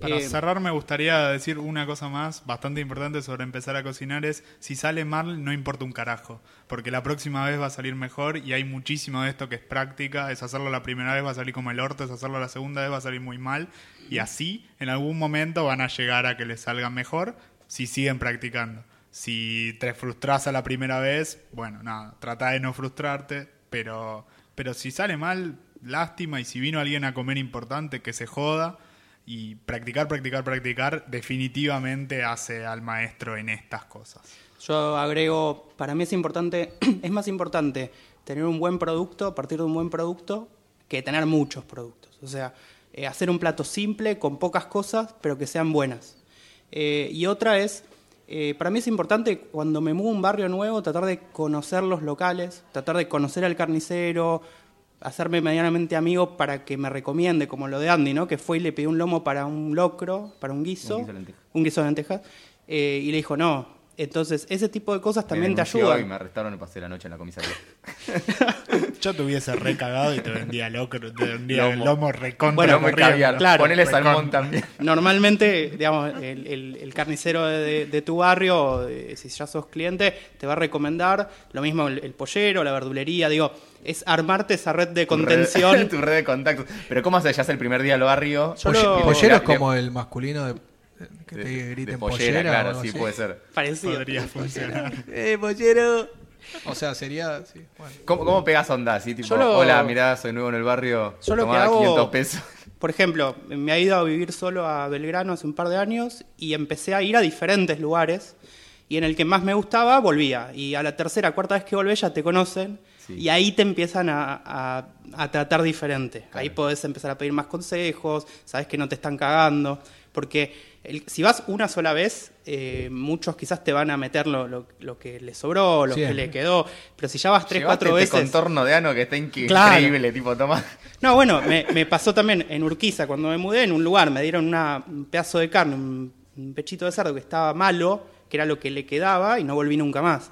Para Eh, cerrar me gustaría decir una cosa más bastante importante sobre empezar a cocinar es si sale mal no importa un carajo, porque la próxima vez va a salir mejor y hay muchísimo de esto que es práctica, es hacerlo la primera vez va a salir como el orto, es hacerlo la segunda vez va a salir muy mal y así en algún momento van a llegar a que les salga mejor si siguen practicando. Si te frustras a la primera vez, bueno, nada, trata de no frustrarte, pero, pero si sale mal, lástima y si vino alguien a comer importante, que se joda y practicar, practicar, practicar definitivamente hace al maestro en estas cosas. Yo agrego, para mí es importante, es más importante tener un buen producto, partir de un buen producto, que tener muchos productos. O sea, eh, hacer un plato simple, con pocas cosas, pero que sean buenas. Eh, y otra es, eh, para mí es importante cuando me muevo a un barrio nuevo, tratar de conocer los locales, tratar de conocer al carnicero, hacerme medianamente amigo para que me recomiende, como lo de Andy, ¿no? que fue y le pidió un lomo para un locro, para un guiso, Un guiso de lentejas. un guiso de lentejas, eh, y le dijo, no. Entonces, ese tipo de cosas también Me te ayudan. Y me arrestaron y pasé la noche en la comisaría. Yo te hubiese recagado y te vendía locro, te vendía Lomo. lomo, recontra Bueno, muy corriendo. caviar. claro. Ponele salmón también. Normalmente, digamos, el, el- el carnicero de, de tu barrio, eh, si ya sos cliente, te va a recomendar lo mismo el, el pollero, la verdulería, digo, es armarte esa red de Tu red- contención. tu red de contactos. Pero ¿cómo se hace el primer día al barrio? Yo Polle- lo- Pollero es como el masculino de, que de- te de griten pollera, pollera. claro, sí puede ser. Parecido. Podría funcionar. ¡Eh, pollero! O sea, sería. Sí, bueno. ¿Cómo, cómo pegas onda? Así, tipo, Yo lo- hola, mirá, soy nuevo en el barrio. Yo lo que hago- 500 pesos. Por ejemplo, me ha ido a vivir solo a Belgrano hace un par de años y empecé a ir a diferentes lugares y en el que más me gustaba volvía. Y a la tercera, cuarta vez que volvés ya te conocen Sí. y ahí te empiezan a, a- a tratar diferente. Ahí podés empezar a pedir más consejos, sabes que no te están cagando. Porque el- si vas una sola vez, eh, muchos quizás te van a meter lo, lo- lo que le sobró, lo que le quedó. Pero si ya vas tres, cuatro este veces... contorno de ano que está Claro. increíble, tipo, toma. No, bueno, me, me pasó también en Urquiza, cuando me mudé, en un lugar, me dieron una- un pedazo de carne, un, un pechito de cerdo que estaba malo, que era lo que le quedaba, y no volví nunca más.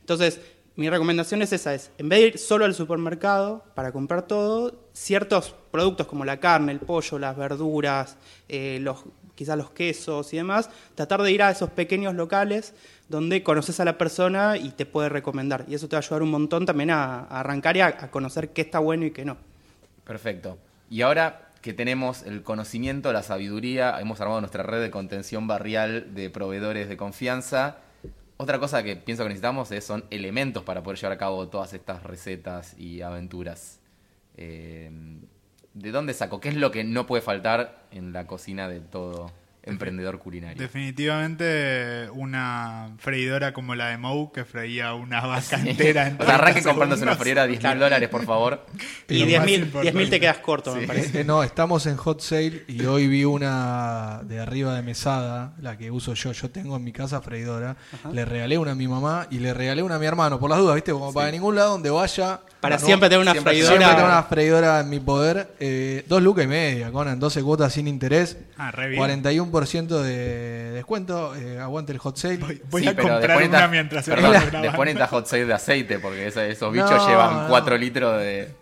Entonces, mi recomendación es esa, es, en vez de ir solo al supermercado para comprar todo, ciertos productos como la carne, el pollo, las verduras, eh, los, quizás los quesos y demás, tratar de ir a esos pequeños locales donde conoces a la persona y te puede recomendar. Y eso te va a ayudar un montón también a, a arrancar y a- conocer qué está bueno y qué no. Perfecto. Y ahora que tenemos el conocimiento, la sabiduría, hemos armado nuestra red de contención barrial de proveedores de confianza. Otra cosa que pienso que necesitamos es, son elementos para poder llevar a cabo todas estas recetas y aventuras. Eh, ¿De dónde saco? ¿Qué es lo que no puede faltar en la cocina de todo emprendedor culinario? Definitivamente una freidora como la de Moe que freía una vaca entera en o sea, arranquen 30 comprándose una freidora de 10 mil dólares, por favor. Y Lo 10.000 más 10.000 importante. te quedas corto, me parece. Eh, no, estamos en hot sale y hoy vi una de arriba de mesada, la que uso yo. Yo tengo en mi casa freidora. Le regalé una a mi mamá y le regalé una a mi hermano, por las dudas, ¿viste? Como para ningún lado donde vaya. Para no- siempre tener una siempre- freidora. Siempre tengo una freidora en mi poder. Eh, dos lucas y media, Conan, 12 cuotas sin interés. Ah, re bien. 41% de descuento. eh, aguante el hot sale. Voy, voy Sí, a pero comprar una mientras se perdón, va grabando. después necesitas hot sale de aceite, porque esos, esos bichos No, llevan no. 4 litros de...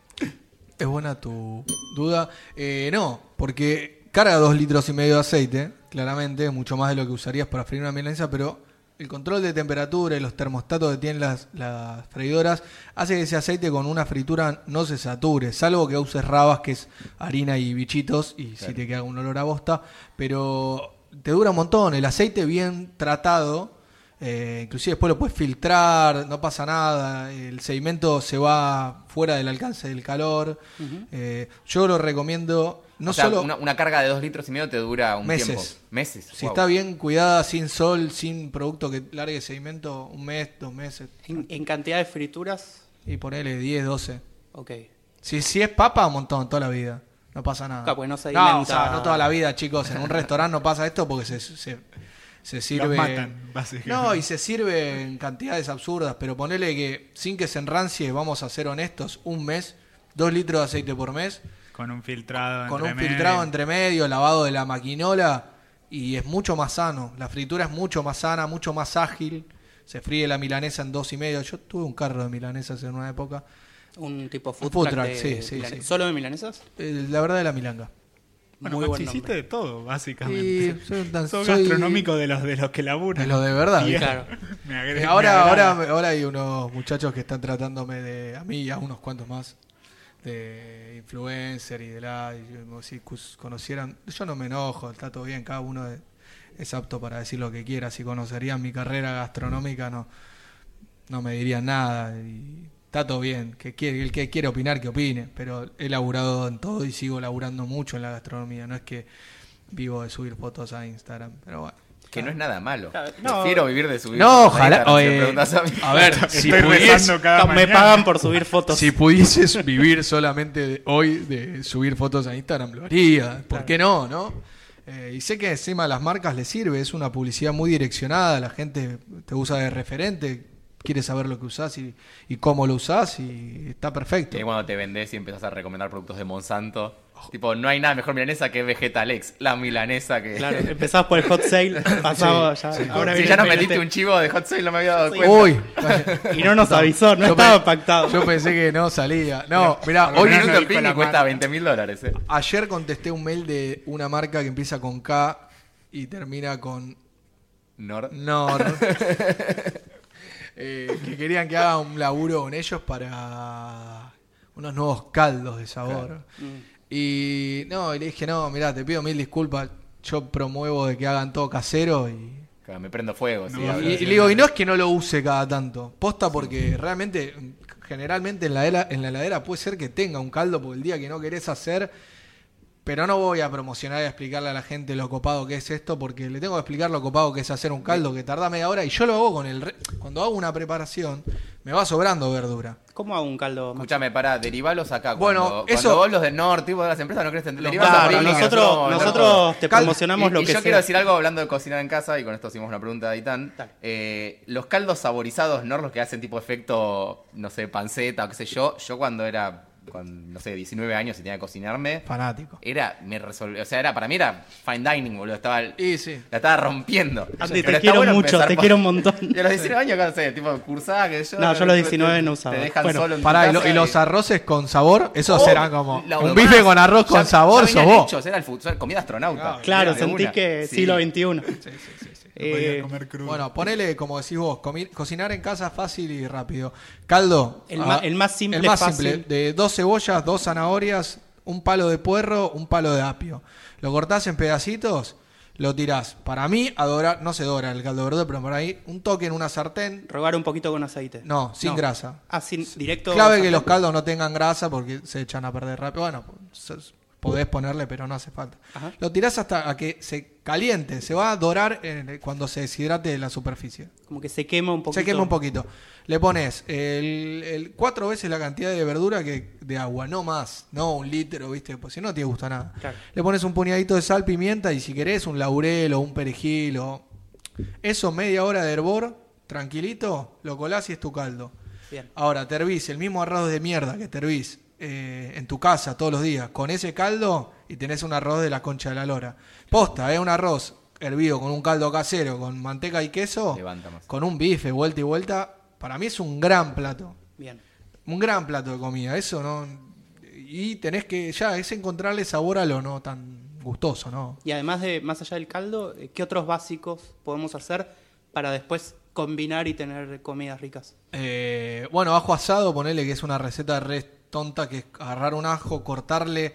Es buena tu duda. Eh, no, porque carga dos litros y medio de aceite, claramente, mucho más de lo que usarías para freír una milanesa, pero el control de temperatura y los termostatos que tienen las, las freidoras hace que ese aceite con una fritura no se sature, salvo que uses rabas, que es harina y bichitos, y si te queda un olor a bosta, pero te dura un montón. El aceite bien tratado eh, inclusive después lo puedes filtrar, no pasa nada, el sedimento se va fuera del alcance del calor. Eh, yo lo recomiendo, no o sea, solo una, una carga de 2 litros y medio te dura un Meses. tiempo. Meses. si wow. está bien cuidada, sin sol, sin producto que largue sedimento, un mes, dos meses, En, en cantidad de frituras, y ponele 10, 12. ok. Si, si es papa, un montón, toda la vida. No pasa nada. Claro, porque no se no, o sea, no toda la vida, chicos. En un restaurante no pasa esto porque se, se, se sirve. matan, básicamente. No, y se sirve en cantidades absurdas. Pero ponele que sin que se enrancie, vamos a ser honestos, un mes, dos litros de aceite por mes, Con un filtrado con entre un medio. filtrado entre medio, lavado de la maquinola. Y es mucho más sano. La fritura es mucho más sana, mucho más ágil. Se fríe la milanesa en dos y medio. Yo tuve un carro de milanesas en una época. Un tipo food, food truck truck, de sí, sí, sí. ¿Solo de milanesas? Eh, la verdad de la milanga. Bueno, Muy buen hiciste de todo, básicamente. Y soy un tan- Sos soy- gastronómico de los de los que laburan. De lo de verdad, Bien. Claro. Me Eh, me ahora, agrada. ahora, ahora hay unos muchachos que están tratándome de, a mí y a unos cuantos más, de influencer y de la, y si conocieran, yo no me enojo, está todo bien, cada uno es apto para decir lo que quiera, si conocerían mi carrera gastronómica no, no me dirían nada, y está todo bien, que quiere, el que quiere opinar que opine, pero he laburado en todo y sigo laburando mucho en la gastronomía, no es que vivo de subir fotos a Instagram. Pero bueno. Que no es nada malo. No. Prefiero vivir de subir No, fotos a ojalá. Instagram, si me preguntas a mí. a ver, si Estoy pudiese, rezando cada Me mañana. pagan por subir fotos. si pudieses vivir solamente de- hoy de subir fotos a Instagram, lo haría. ¿Por Claro. qué no? no? Eh, y sé que encima a las marcas les sirve, es una publicidad muy direccionada, la gente te usa de referente, quiere saber lo que usás y, y cómo lo usás y está perfecto. Y ahí cuando te vendés y empezás a recomendar productos de Monsanto. Tipo, no hay nada mejor milanesa que Vegetalex. La milanesa que. Claro, empezabas por el hot sale, pasaba ya. Ahora si ya nos el metiste un chivo de Hot Sale, no me había dado Sí. cuenta. Uy, Y no nos avisó, no Yo estaba pe- pactado. yo pensé que no salía. No, mirá, hoy minuto no cuesta marca. 20 mil dólares. eh. Ayer contesté un mail de una marca que empieza con K y termina con Nord. Nor. Eh, que querían que haga un laburo con ellos para unos nuevos caldos de sabor. Y no, y le dije, no, mirá, te pido mil disculpas. Yo promuevo de que hagan todo casero y Claro, Me prendo fuego. No, y, le digo, y no es que no lo use cada tanto. Posta porque realmente, generalmente en la, heladera, en la heladera puede ser que tenga un caldo porque el día que no querés hacer. Pero no voy a promocionar y a explicarle a la gente lo copado que es esto porque le tengo que explicar lo copado que es hacer un caldo que tarda media hora y yo lo hago con el... re- Cuando hago una preparación me va sobrando verdura. ¿Cómo hago un caldo? Escúchame, pará, derivalos acá. Bueno, cuando, eso- cuando vos los del norte, tipo de las empresas, no crees en Los derivalos Picnic, nosotros, nosotros te promocionamos y, lo y que yo sea. quiero decir algo hablando de cocinar en casa, y con esto hicimos una pregunta de Aitán. Dale. Eh, los caldos saborizados, ¿no? Los que hacen tipo efecto, no sé, panceta o qué sé yo. Yo cuando era, con, no sé, 19 años y tenía que cocinarme, Fanático. era, me resolvió, o sea, era, para mí era fine dining, boludo. Estaba, Y sí. la estaba rompiendo. Andy, Pero te quiero bueno mucho, te por- quiero un montón. Y a los 19 años, ¿qué sé? Tipo, cursada que yo. No, yo a los te- 19 te- no usaba. Te dejan Bueno, solo en tu Pará, y, lo- y los arroces con sabor, esos Oh, como un bife con arroz con Ya- sabor, ya sos vos. hechos, era el futuro, comida astronauta. Claro, Era de sentí una. que Sí. siglo XXI. No podía Eh, comer crudo. Bueno, ponele, como decís vos, cocinar en casa fácil y rápido. Caldo. El ah, el más simple, El más fácil. simple. De dos cebollas, dos zanahorias, un palo de puerro, un palo de apio. Lo cortás en pedacitos, lo tirás. Para mí, adorar, no se dora el caldo verde, pero por ahí, un toque en una sartén. rogar un poquito con aceite. No, sin grasa. Ah, sin, directo. Clave que los caldos no tengan grasa porque se echan a perder rápido. Bueno, se- podés ponerle, pero no hace falta. Ajá. Lo tirás hasta a que se caliente, se va a dorar en- cuando se deshidrate la superficie. Como que se quema un poquito. Se quema un poquito. Le pones el, el- cuatro veces la cantidad de verdura que de agua, no más, no un litro, ¿viste? Pues si no te gusta nada. Claro. Le pones un puñadito de sal, pimienta y si querés un laurel o un perejil o eso media hora de hervor, tranquilito, lo colás y es tu caldo. Bien. Ahora, te hervís el mismo arroz de mierda que te hervís eh, en tu casa todos los días, con ese caldo y tenés un arroz de la concha de la lora. Posta, es un arroz hervido con un caldo casero, con manteca y queso, con un bife, vuelta y vuelta. Para mí es un gran plato. Bien. Un gran plato de comida, eso no. Y tenés que, ya, es encontrarle sabor a lo no tan gustoso, ¿no? Y además de, más allá del caldo, eh, ¿qué otros básicos podemos hacer para después combinar y tener comidas ricas? Eh, bueno, ajo asado, ponele que es una receta re tonta, que es agarrar un ajo, cortarle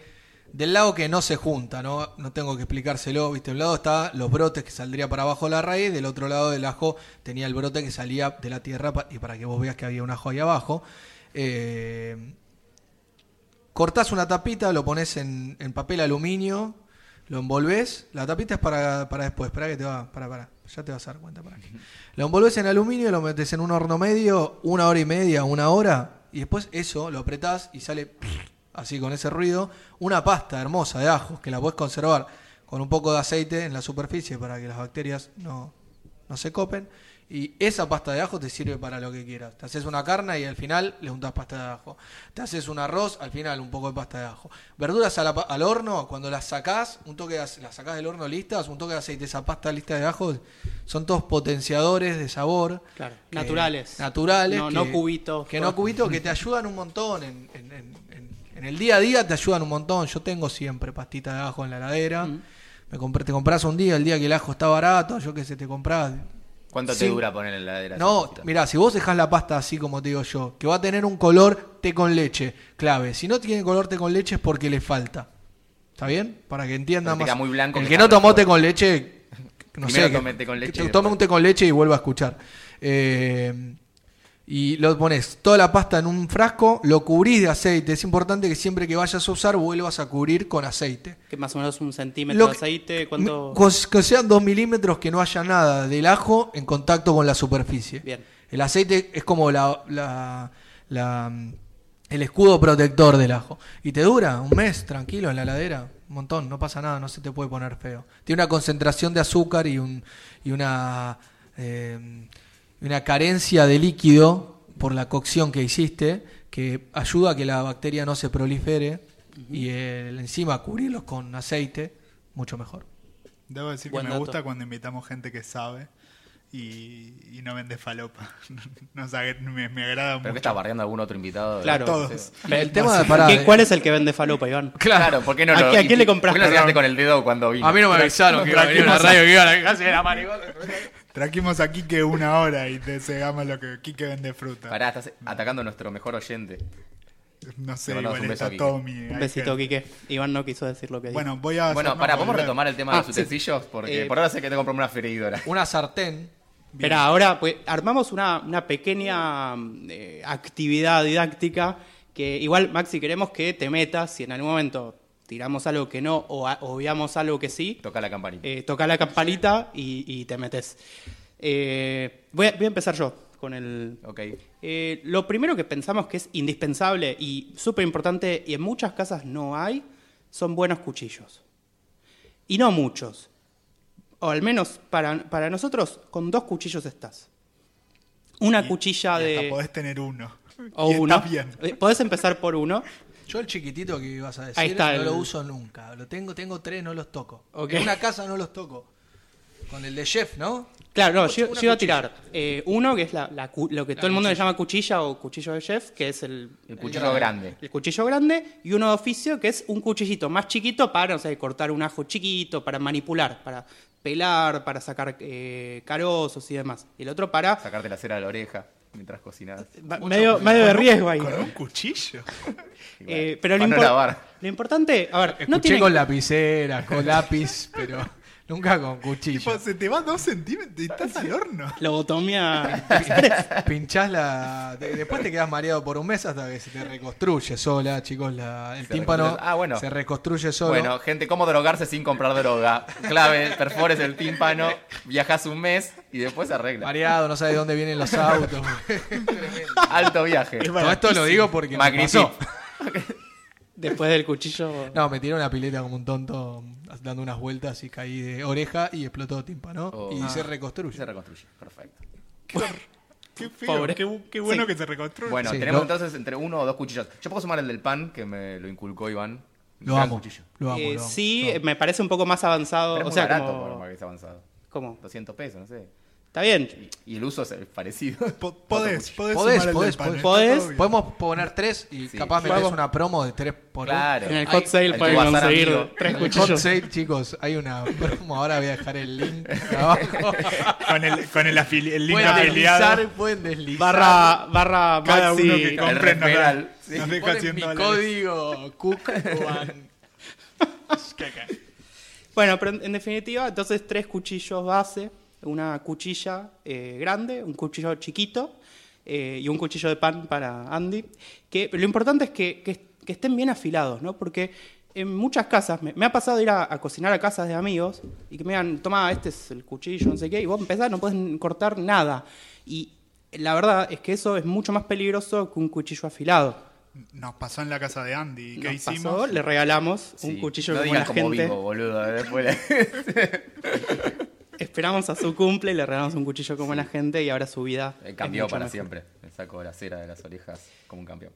del lado que no se junta, ¿no? No tengo que explicárselo, ¿viste? De un lado está los brotes que saldría para abajo la raíz, del otro lado del ajo tenía el brote que salía de la tierra, pa- y para que vos veas que había un ajo ahí abajo. Eh, cortás una tapita, lo pones en, en papel aluminio, lo envolvés. La tapita es para, para después, espera que te va, para, para, ya te vas a dar cuenta para aquí. Lo envolvés en aluminio, lo metes en un horno medio, una hora y media, una hora, y después eso lo apretás y sale así con ese ruido, una pasta hermosa de ajos que la puedes conservar con un poco de aceite en la superficie para que las bacterias no, no se copen. Y esa pasta de ajo te sirve para lo que quieras. Te haces una carne y al final le untas pasta de ajo. Te haces un arroz, al final un poco de pasta de ajo. Verduras la al horno, cuando las sacás, un toque de, las sacás del horno listas, un toque de aceite, esa pasta lista de ajo, son todos potenciadores de sabor. Claro, que- naturales. Naturales. No- que- no cubitos. Que no cubitos, que te ayudan un montón. En, en- en- en- en el día a día te ayudan un montón. Yo tengo siempre pastita de ajo en la heladera. Mm. Me compré, te compras un día, el día que el ajo está barato, yo qué sé, te compras ¿Cuánto te dura poner en la heladera? no, mira, si vos dejás la pasta así como te digo yo, que va a tener un color té con leche, clave. Si no tiene color té con leche es porque le falta. ¿Está bien? Para que entiendan más. muy blanco, El que no tomó té con leche, no Primero sé. que- té con leche que tome un té con leche y vuelva a escuchar. Eh, y lo pones toda la pasta en un frasco, lo cubrís de aceite. Es importante que siempre que vayas a usar vuelvas a cubrir con aceite. Que más o menos un centímetro Lo de que- aceite, ¿cuánto? Que sean dos milímetros que no haya nada del ajo en contacto con la superficie. Bien. El aceite es como la, la- la- el escudo protector del ajo. Y te dura un mes tranquilo en la heladera. Un montón, no pasa nada, no se te puede poner feo. Tiene una concentración de azúcar y, un, y una, eh, una carencia de líquido por la cocción que hiciste que ayuda a que la bacteria no se prolifere y el, encima cubrirlos con aceite, mucho mejor. Debo decir Buen que me dato. gusta cuando invitamos gente que sabe y, y no vende falopa. No, sabe, me, me agrada ¿Pero mucho. que estás bardeando a algún otro invitado? Claro. Todos. El tema de pará, ¿Qué- eh, ¿Cuál es el que vende falopa, Iván? Claro, ¿por qué no ¿A lo, a y- quién le compraste? ¿Por qué no con el dedo cuando vino? A mí no me avisaron que iba a venir una radio que iban a casi era maricón. Trajimos a Quique una hora y te cegamos lo que Quique vende fruta. Pará, estás atacando a nuestro mejor oyente. No sé, igual un está. Tommy. Un besito, que- Quique. Iván no quiso decir lo que dijo. Bueno, voy a. Bueno, pará, ¿podemos volver. retomar el tema Ah, de los sí. utensilios? Porque Eh, por ahora sé que tengo que comprarme una freidora. Una sartén. Espera, ahora pues, armamos una, una pequeña eh, actividad didáctica que igual, Maxi, queremos que te metas si en algún momento tiramos algo que no o a- obviamos algo que sí, Toca la campanita. eh, toca la campanita y, y te metes. Eh, voy, a, voy a empezar yo con el... ok. Eh, lo primero que pensamos que es indispensable y súper importante y en muchas casas no hay son buenos cuchillos. Y no muchos. O al menos para, para nosotros con dos cuchillos estás. Una Y- cuchilla y hasta de... podés tener uno. O Y uno. bien. Podés empezar por uno. Yo el chiquitito que ibas a decir Ahí está no el- lo uso nunca. Lo tengo, tengo tres, no los toco. En una casa no los toco. Con el de chef, ¿no? Claro, no, yo, yo iba a tirar eh, uno, que es la, lo que La todo el mundo le llama cuchilla o cuchillo de chef, que es el, El cuchillo grande. el cuchillo grande, y uno de oficio, que es un cuchillito más chiquito para, no sé, cortar un ajo chiquito, para manipular, para pelar, para sacar eh, carozos y demás. Y el otro para... Sacarte la cera de la oreja mientras cocinas. va- medio, medio de riesgo ahí. Con un cuchillo. Eh, pero lo, no impor- lavar. lo importante, a ver, no Escuché tiene... con lapicera, con lápiz, pero nunca con cuchillo. Tipo, se te va dos centímetros y estás al horno. Lobotomía... Pinchás la. de- Después te quedas mareado por un mes hasta que se te reconstruye sola, chicos. La, el Se tímpano reconstruye- ah, bueno. se reconstruye solo. Bueno, gente, ¿cómo drogarse sin comprar droga? Clave, perfores el tímpano, viajas un mes y después se arregla. Mareado, no sabe de dónde vienen los autos. Alto viaje. Todo esto lo digo porque me pasó. Después del cuchillo... No, me tiré una pileta como un tonto dando unas vueltas y caí de oreja y explotó tímpano Oh. y Ah. se reconstruye. Se reconstruye, perfecto. Qué feo. Pobre. Qué, qué bueno Sí. que se reconstruye. Bueno, Sí, tenemos lo- entonces entre uno o dos cuchillos. Yo puedo sumar el del pan, que me lo inculcó Iván. Lo amo. cuchillo. Lo amo, Eh, lo amo, sí, lo amo. me parece un poco más avanzado. Pero o es sea, muy barato como... para que sea avanzado. ¿Cómo? 200 pesos, no sé. Está bien. Y el uso es parecido. Po- Podés, podés, Podés, sumar el podés, pan, podés. Podés. Podemos poner tres y Sí. capaz metes Vamos. una promo de tres por. Claro. En el hot sale el pueden conseguir amigo. tres En el hot cuchillos. sale, chicos, hay una promo. Ahora voy a dejar el link abajo. Con el, con el, afili- el link pueden afiliado. deslizar, pueden deslizar. Barra, barra Cada Maxi. uno que El compre nos da, referral, sí. nos deja Ponen 100 mi dólares. código Cookwan. Bueno, pero en definitiva, entonces tres cuchillos base, una cuchilla eh, grande, un cuchillo chiquito eh, y un cuchillo de pan para Andy. Que lo importante es que, que- que estén bien afilados, ¿no? Porque en muchas casas, me, me ha pasado ir a, a cocinar a casas de amigos y que me digan, toma, este es el cuchillo, no sé qué, y vos empezás, no puedes cortar nada. Y la verdad es que eso es mucho más peligroso que un cuchillo afilado. Nos pasó en la casa de Andy. ¿Qué Nos hicimos? pasó, le regalamos un Sí. cuchillo no como la como gente. vivo, boludo. Esperamos a su cumple y le regalamos un cuchillo como la gente y ahora su vida. Eh, Cambió para mejor. siempre. Le saco la cera de las orejas como un campeón.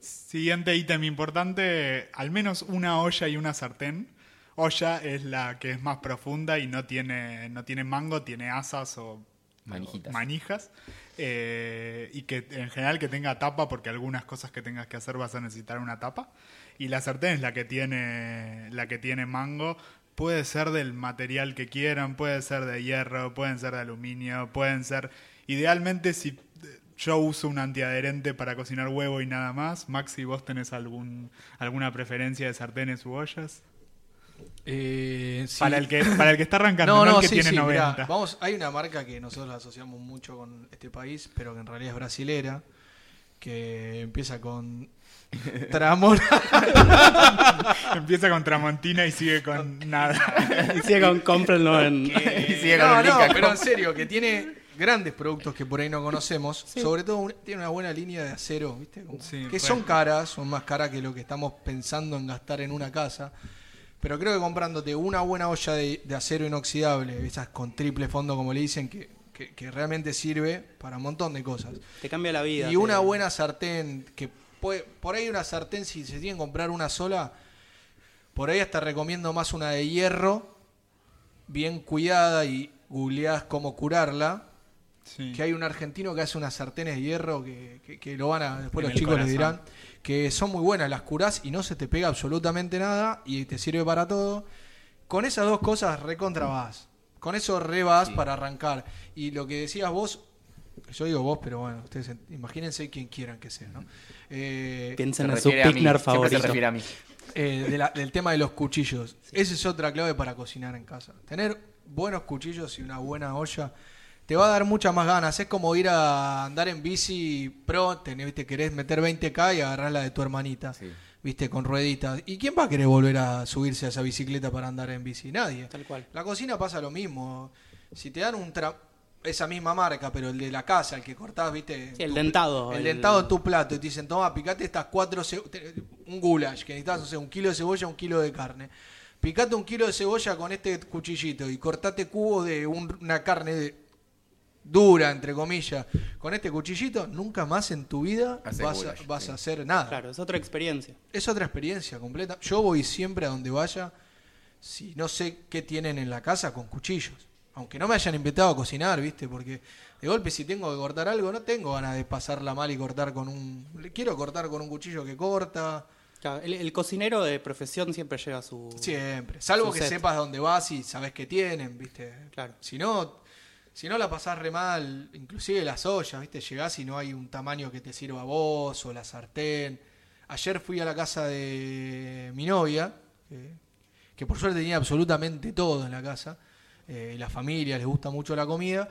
Siguiente ítem importante, al menos una olla y una sartén. Olla es la que es más profunda y no tiene, no tiene mango, tiene asas o Manijitas. manijas. Eh, y que en general que tenga tapa, porque algunas cosas que tengas que hacer vas a necesitar una tapa. Y la sartén es la que tiene, la que tiene mango. Puede ser del material que quieran, puede ser de hierro, pueden ser de aluminio, pueden ser... Idealmente si yo uso un antiadherente para cocinar huevo y nada más, Maxi, ¿vos tenés algún, alguna preferencia de sartenes u ollas? Eh, sí. Para, el que, para el que está arrancando, No, no, no, el que sí, tiene sí, 90. mirá, vamos, hay una marca que nosotros la asociamos mucho con este país, pero que en realidad es brasilera, que empieza con Tramona. Empieza con Tramontina y sigue con nada. Y sigue con cómprenlo en. Y sigue con no, no, pero en serio, que tiene grandes productos que por ahí no conocemos. Sobre todo tiene una buena línea de acero, ¿viste? Como- Sí, que son caras, son más caras que lo que estamos pensando en gastar en una casa. Pero creo que comprándote una buena olla de, de acero inoxidable, esas con triple fondo como le dicen, que, que- que realmente sirve para un montón de cosas. Te cambia la vida. Y una buena sartén, que puede, por ahí una sartén, si se tienen que comprar una sola, por ahí hasta recomiendo más una de hierro, bien cuidada y googleás cómo curarla. Sí. Que hay un argentino que hace unas sartenes de hierro que, que- que lo van a, después En los chicos les dirán, que son muy buenas, las curás y no se te pega absolutamente nada y te sirve para todo. Con esas dos cosas recontra vas. Con eso re vas Sí. para arrancar. Y lo que decías vos, yo digo vos, pero bueno, ustedes imagínense quien quieran que sea, ¿no? Eh, Piensen Se en su favorito. se refiere a mí. eh, de la- del tema de los cuchillos. Esa es otra clave para cocinar en casa. Tener buenos cuchillos y una buena olla te va a dar muchas más ganas. Es como ir a andar en bici pro, tenés, viste, querés meter 20k y agarrar la de tu hermanita, Sí. viste, con rueditas. ¿Y quién va a querer volver a subirse a esa bicicleta para andar en bici? Nadie. Tal cual. La cocina pasa lo mismo. Si te dan un tra- esa misma marca, pero el de la casa, el que cortás, viste. Sí, el tu- dentado, El, el- dentado de tu plato. Y te dicen, toma, picate estas cuatro. Un goulash, que necesitas, no sé, un kilo de cebolla, un kilo de carne. Picate un kilo de cebolla con este cuchillito y cortate cubos de un- una carne de- dura, entre comillas, con este cuchillito. Nunca más en tu vida vas, goulash, a, vas sí. a hacer nada. Claro, es otra experiencia. Es otra experiencia completa. Yo voy siempre a donde vaya, si no sé qué tienen en la casa, con cuchillos. Aunque no me hayan invitado a cocinar, ¿viste? Porque de golpe si tengo que cortar algo, no tengo ganas de pasarla mal y cortar con un... Quiero cortar con un cuchillo que corta. Claro, el, el cocinero de profesión siempre lleva su. Siempre. Salvo Su que set. sepas dónde vas y sabes qué tienen, ¿viste? Claro. Si no, si no la pasás re mal, inclusive las ollas, ¿viste? Llegás y no hay un tamaño que te sirva a vos o la sartén. Ayer fui a la casa de mi novia, que, que por suerte tenía absolutamente todo en la casa. Eh, la familia les gusta mucho la comida.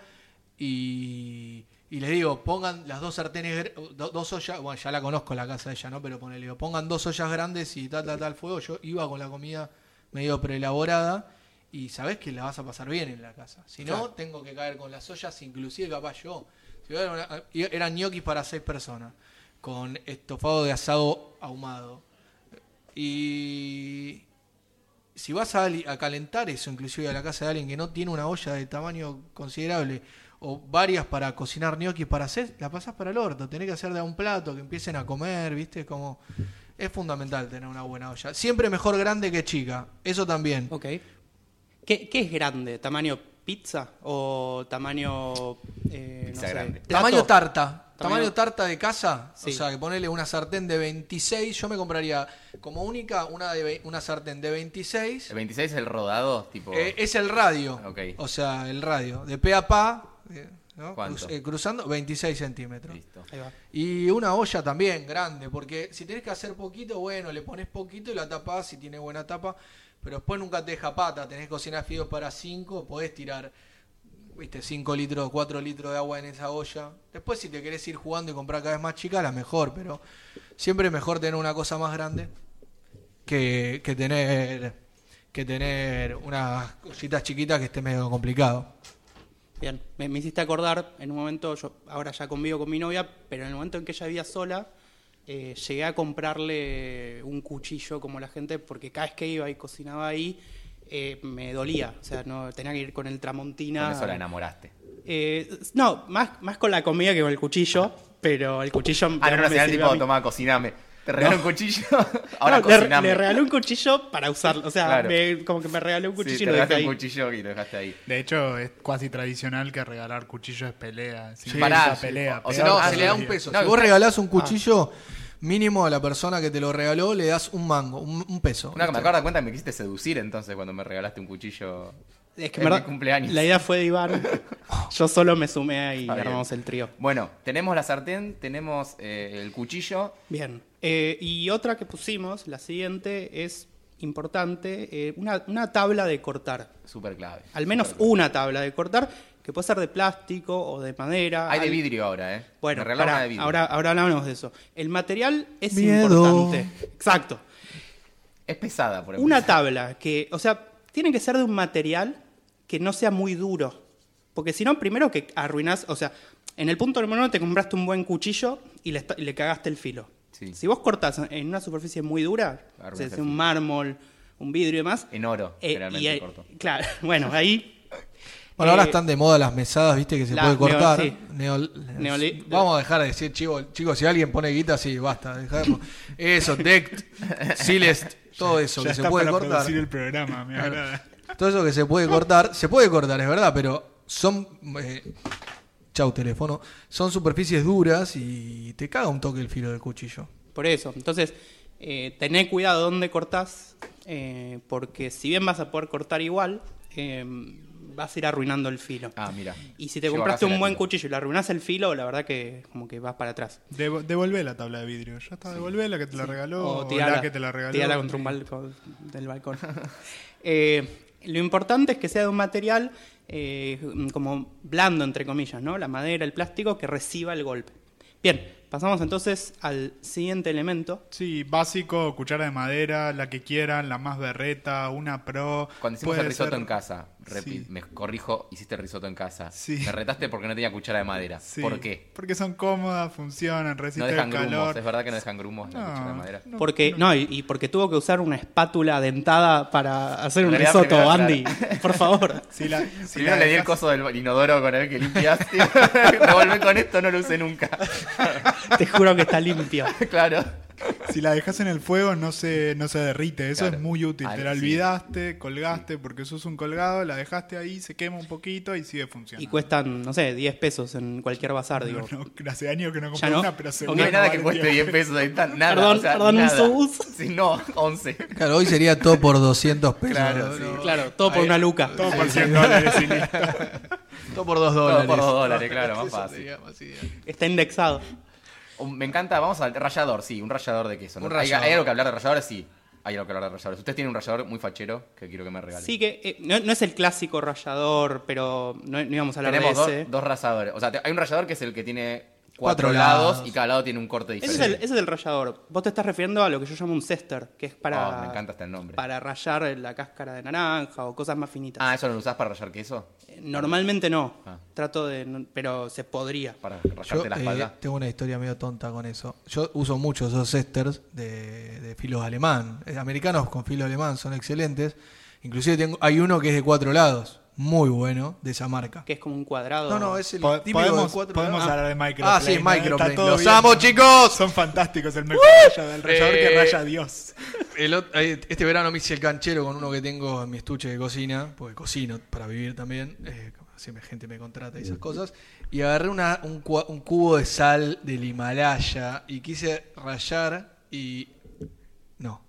Y, y les digo, pongan las dos sartenes, do- dos ollas, bueno, ya la conozco la casa de ella, ¿no? Pero ponele, digo, pongan dos ollas grandes y tal, tal, tal fuego. Yo iba con la comida medio preelaborada y sabés que la vas a pasar bien en la casa. Si no, Claro. tengo que caer con las ollas, inclusive capaz yo. Si era una- eran ñoquis para seis personas, con estofado de asado ahumado. Y si vas a, calentar eso, inclusive a la casa de alguien que no tiene una olla de tamaño considerable o varias para cocinar ñoquis para hacer, la pasás para el orto. Tenés que hacer de a un plato, que empiecen a comer, ¿viste? Como es fundamental tener una buena olla. Siempre mejor grande que chica, eso también. Ok. ¿Qué, qué es grande? ¿Tamaño pizza o tamaño. eh, Pizza no sé, grande. Tamaño tarta. Tamaño- tarta de casa. Sí. O sea, que ponerle una sartén de 26. Yo me compraría como única una, de, una sartén de 26. El 26 es el rodado, tipo. Eh, es el radio. Ok. O sea, el radio. De pe a pa. eh, ¿no? Eh, cruzando 26 centímetros. Listo. Ahí va. Y una olla también grande, porque si tenés que hacer poquito, bueno, le pones poquito y la tapás si tiene buena tapa, pero después nunca te deja pata, tenés que cocinar fideos para 5, podés tirar, viste, 5 litros, 4 litros de agua en esa olla. Después si te querés ir jugando y comprar cada vez más chica, la mejor, pero siempre es mejor tener una cosa más grande que, que tener que tener unas cositas chiquitas que esté medio complicado. Bien, me, hiciste acordar, en un momento, yo ahora ya convivo con mi novia, pero en el momento en que ella vivía sola, eh, llegué a comprarle un cuchillo como la gente, porque cada vez que iba y cocinaba ahí, eh, me dolía. O sea, no tenía que ir con el tramontina. Con eso la enamoraste. Eh, no, más, más con la comida que con el cuchillo, pero el cuchillo. Ah, no, no, sirvió tipo, tomá, cociname. Te regaló un cuchillo. Ahora No, cociname. le regalé un cuchillo para usarlo. O sea, Claro. me- como que me regaló un Sí, cuchillo te y lo dejé ahí. un cuchillo y lo dejaste ahí. De hecho, es casi tradicional que regalar cuchillos es pelea. Sí, sí, pelea. o- sea, no, ah, se le da un peso. No, si vos regalás un cuchillo, mínimo a la persona que te lo regaló le das un mango, un, un peso. Una que me acabo de cuenta me quisiste seducir entonces cuando me regalaste un cuchillo. Es que en verdad, mi cumpleaños. la idea fue de Iván. Yo solo me sumé y bien. armamos el trío. Bueno, tenemos la sartén, tenemos eh, el cuchillo. Bien. Eh, y otra que pusimos, la siguiente, es importante eh, una, una tabla de cortar. Súper clave. Al menos una tabla de cortar, que puede ser de plástico o de madera. Hay de vidrio ahora, ¿eh? Bueno, Me una de vidrio. ahora, ahora hablamos de eso. El material es Miedo. importante. Exacto. Es pesada, por Una empezar. tabla que, o sea, tiene que ser de un material que no sea muy duro. Porque si no, primero que arruinás, o sea, en el punto número uno te compraste un buen cuchillo y le, y le cagaste el filo. Sí. Si vos cortás en una superficie muy dura, o sea, un mármol, un vidrio y demás. En oro, eh, generalmente y corto. Claro, bueno, ahí. Bueno, ahora eh, están de moda las mesadas, viste, que se la- puede cortar. neo- sí. Neo- Vamos a dejar de decir, chicos, chicos, si alguien pone guita, sí, basta, dejadlo. Eso, Dect, Silest, todo eso Ya que se puede para cortar. el programa, me agrada. Todo eso que se puede cortar, se puede cortar, es verdad, pero son. eh, chau, teléfono. Son superficies duras y te caga un toque el filo del cuchillo. Por eso. Entonces, eh, tené cuidado dónde cortás, eh, porque si bien vas a poder cortar igual, eh, vas a ir arruinando el filo. Ah, mira. Y si te Llevo compraste un buen cuchillo y le arruinás el filo, la verdad que como que vas para atrás. Devo- devolvé la tabla de vidrio. Ya está, devolvé la que te la regaló. O O, tirala, la que te la regaló. tirala contra un balcón del balcón. Eh, lo importante es que sea de un material eh, como blando, entre comillas, ¿no? La madera, el plástico, que reciba el golpe. Bien, pasamos entonces al siguiente elemento. Sí, básico, cuchara de madera, la que quieran, la más berreta, una pro. Cuando hicimos el risotto ser- en casa, Sí. me corrijo, hiciste el risotto en casa. Sí. Me retaste porque no tenía cuchara de madera. Sí, ¿Por qué? Porque son cómodas, funcionan, No resisten dejan el calor. grumos, es verdad que no dejan grumos la cuchara de madera. no, Porque, no, y, y porque tuvo que usar una espátula dentada para hacer un risotto, primero, Andy. Por favor. Si la, si Primero la le di el coso del inodoro con el que limpiaste. me volví con esto, no lo usé nunca. Te juro que está limpio. claro. Si la dejas en el fuego no se, no se derrite, eso Claro. es muy útil. Te la sí. olvidaste, colgaste porque sos un colgado, la dejaste ahí, se quema un poquito y sigue funcionando. Y cuestan, no sé, 10 pesos en cualquier bazar, digo. No, no, hace años que no ¿Ya compré no? una, pero seguro No hay nada que cueste 10 10 pesos ahí está, nada. Perdón, o sea, perdón, un nada. subus. Sí, no, 11. Claro, hoy sería todo por 200 pesos. Claro, sí. Claro, todo por Ahí- una luca. Todo por 100 dólares y listo. Todo por 2 Todo dólares. por 2 dólares, claro, más fácil. Está indexado. Me encanta, vamos al rallador, sí, un rallador de queso. ¿no? Un ¿Hay, algo que hablar de ralladores? Sí, hay algo que hablar de ralladores. Ustedes tienen un rallador muy fachero que quiero que me regalen. Sí que eh, no, no es el clásico rallador, pero no, no íbamos a hablar Tenemos de dos, ese. dos ralladores. O sea, te- hay un rallador que es el que tiene cuatro, Cuatro lados, lados. y cada lado tiene un corte Ese diferente. es, el, ese es el rallador. Vos te estás refiriendo a lo que yo llamo un cester, que es para, Oh, me encanta este nombre. para rallar la cáscara de naranja o cosas más finitas. Ah, ¿eso lo usás para rallar queso? Eh, Normalmente no. Ah. Trato de. no- pero se podría. Para Yo rallarte la eh, espalda. tengo una historia medio tonta con eso. Yo uso mucho esos esters de, de filos alemán. Eh, americanos con filo alemán son excelentes. Inclusive tengo, hay uno que es de cuatro lados. Muy bueno, de esa marca. Que es como un cuadrado. No, no, es el Po- típico podemos de cuatro podemos hablar de Microplane. Ah, sí, ¿no? Microplane. ¡Los bien. amo, chicos! Son fantásticos, el mejor rallador, el rallador que raya Dios. El ot- eh, este verano me hice el canchero con uno que tengo en mi estuche de cocina, porque cocino para vivir también, eh, siempre gente me contrata y esas cosas, y agarré una, un, cubo de sal del Himalaya y quise rayar y... No.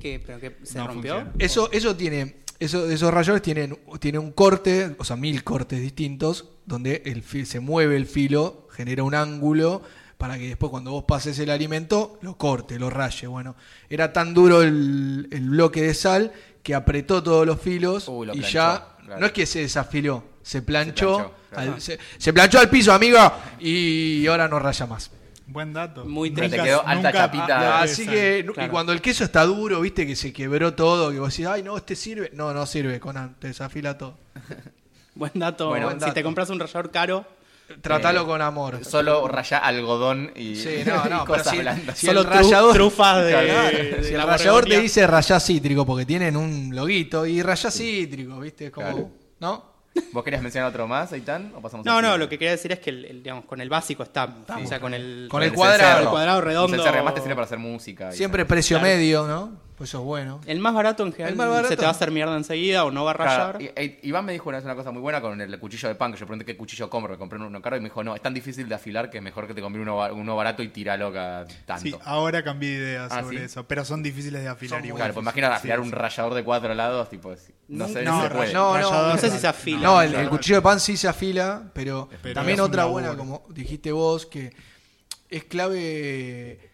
¿Qué? ¿Pero qué? ¿Se No rompió? funciona. Eso, eso tiene, eso, esos rayadores tienen, tienen un corte, o sea, mil cortes distintos, donde el fi- se mueve el filo, genera un ángulo para que después cuando vos pases el alimento lo corte, lo raye. Bueno, era tan duro el, el bloque de sal que apretó todos los filos lo y planchó, ya claro. no es que se desafiló, se planchó, planchó, claro. al, se, se planchó al piso, amiga, y ahora no raya más. Buen dato. Muy Nunca- triste. Te quedó alta nunca chapita. Así que, Claro. y cuando el queso está duro, viste que se quebró todo, que vos decís, ay, no, este sirve. No, no sirve, Conan, te desafila todo. Buen dato. Bueno, buen si te compras un rallador caro, Tratalo Eh, con amor. Solo raya algodón y, Sí, no, no, pero cosas si- blandas. si solo rallador- trufas de, Claro. de si el la rallador te dice rayá cítrico, porque tienen un loguito, y rayá cítrico, viste, como, Claro. ¿no? ¿Vos querías mencionar otro más, Aitán? ¿O pasamos No, no, lo que quería decir es que el, el, digamos, con el básico está. O sea, con el. Con el cuadrado. El cuadrado redondo. El te sirve para hacer música. Siempre precio Claro. medio, ¿no? Pues eso es bueno. El más barato en general El más barato. se te va a hacer mierda enseguida o no va a Claro, rayar. y- y- Iván me dijo una vez una cosa muy buena con el cuchillo de pan, que yo pregunté qué cuchillo compro, que compré uno caro y me dijo, no, es tan difícil de afilar que es mejor que te compre uno, uno barato y tiralo cada tanto. Sí, ahora cambié de idea Ah, sobre ¿sí? eso, pero son difíciles de afilar Son igual. claro, pues imagina afilar Sí, un sí. rallador de cuatro lados, tipo, no sé No, si se puede. no, rallador, no sé si se afila. No, el, cuchillo de pan sí se afila, pero, Pero también otra buena, como dijiste vos, que es clave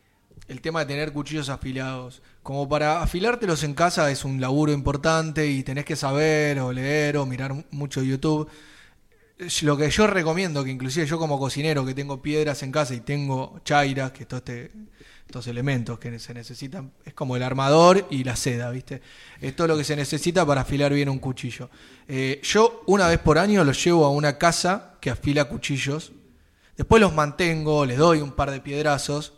el tema de tener cuchillos afilados. Como para afilártelos en casa es un laburo importante y tenés que saber o leer o mirar mucho YouTube. Lo que yo recomiendo, que inclusive yo como cocinero que tengo piedras en casa y tengo chairas, que todo este, estos elementos que se necesitan, es como el armador y la seda, ¿viste? Es lo que se necesita para afilar bien un cuchillo. Eh, yo una vez por año los llevo a una casa que afila cuchillos, después los mantengo, les doy un par de piedrazos,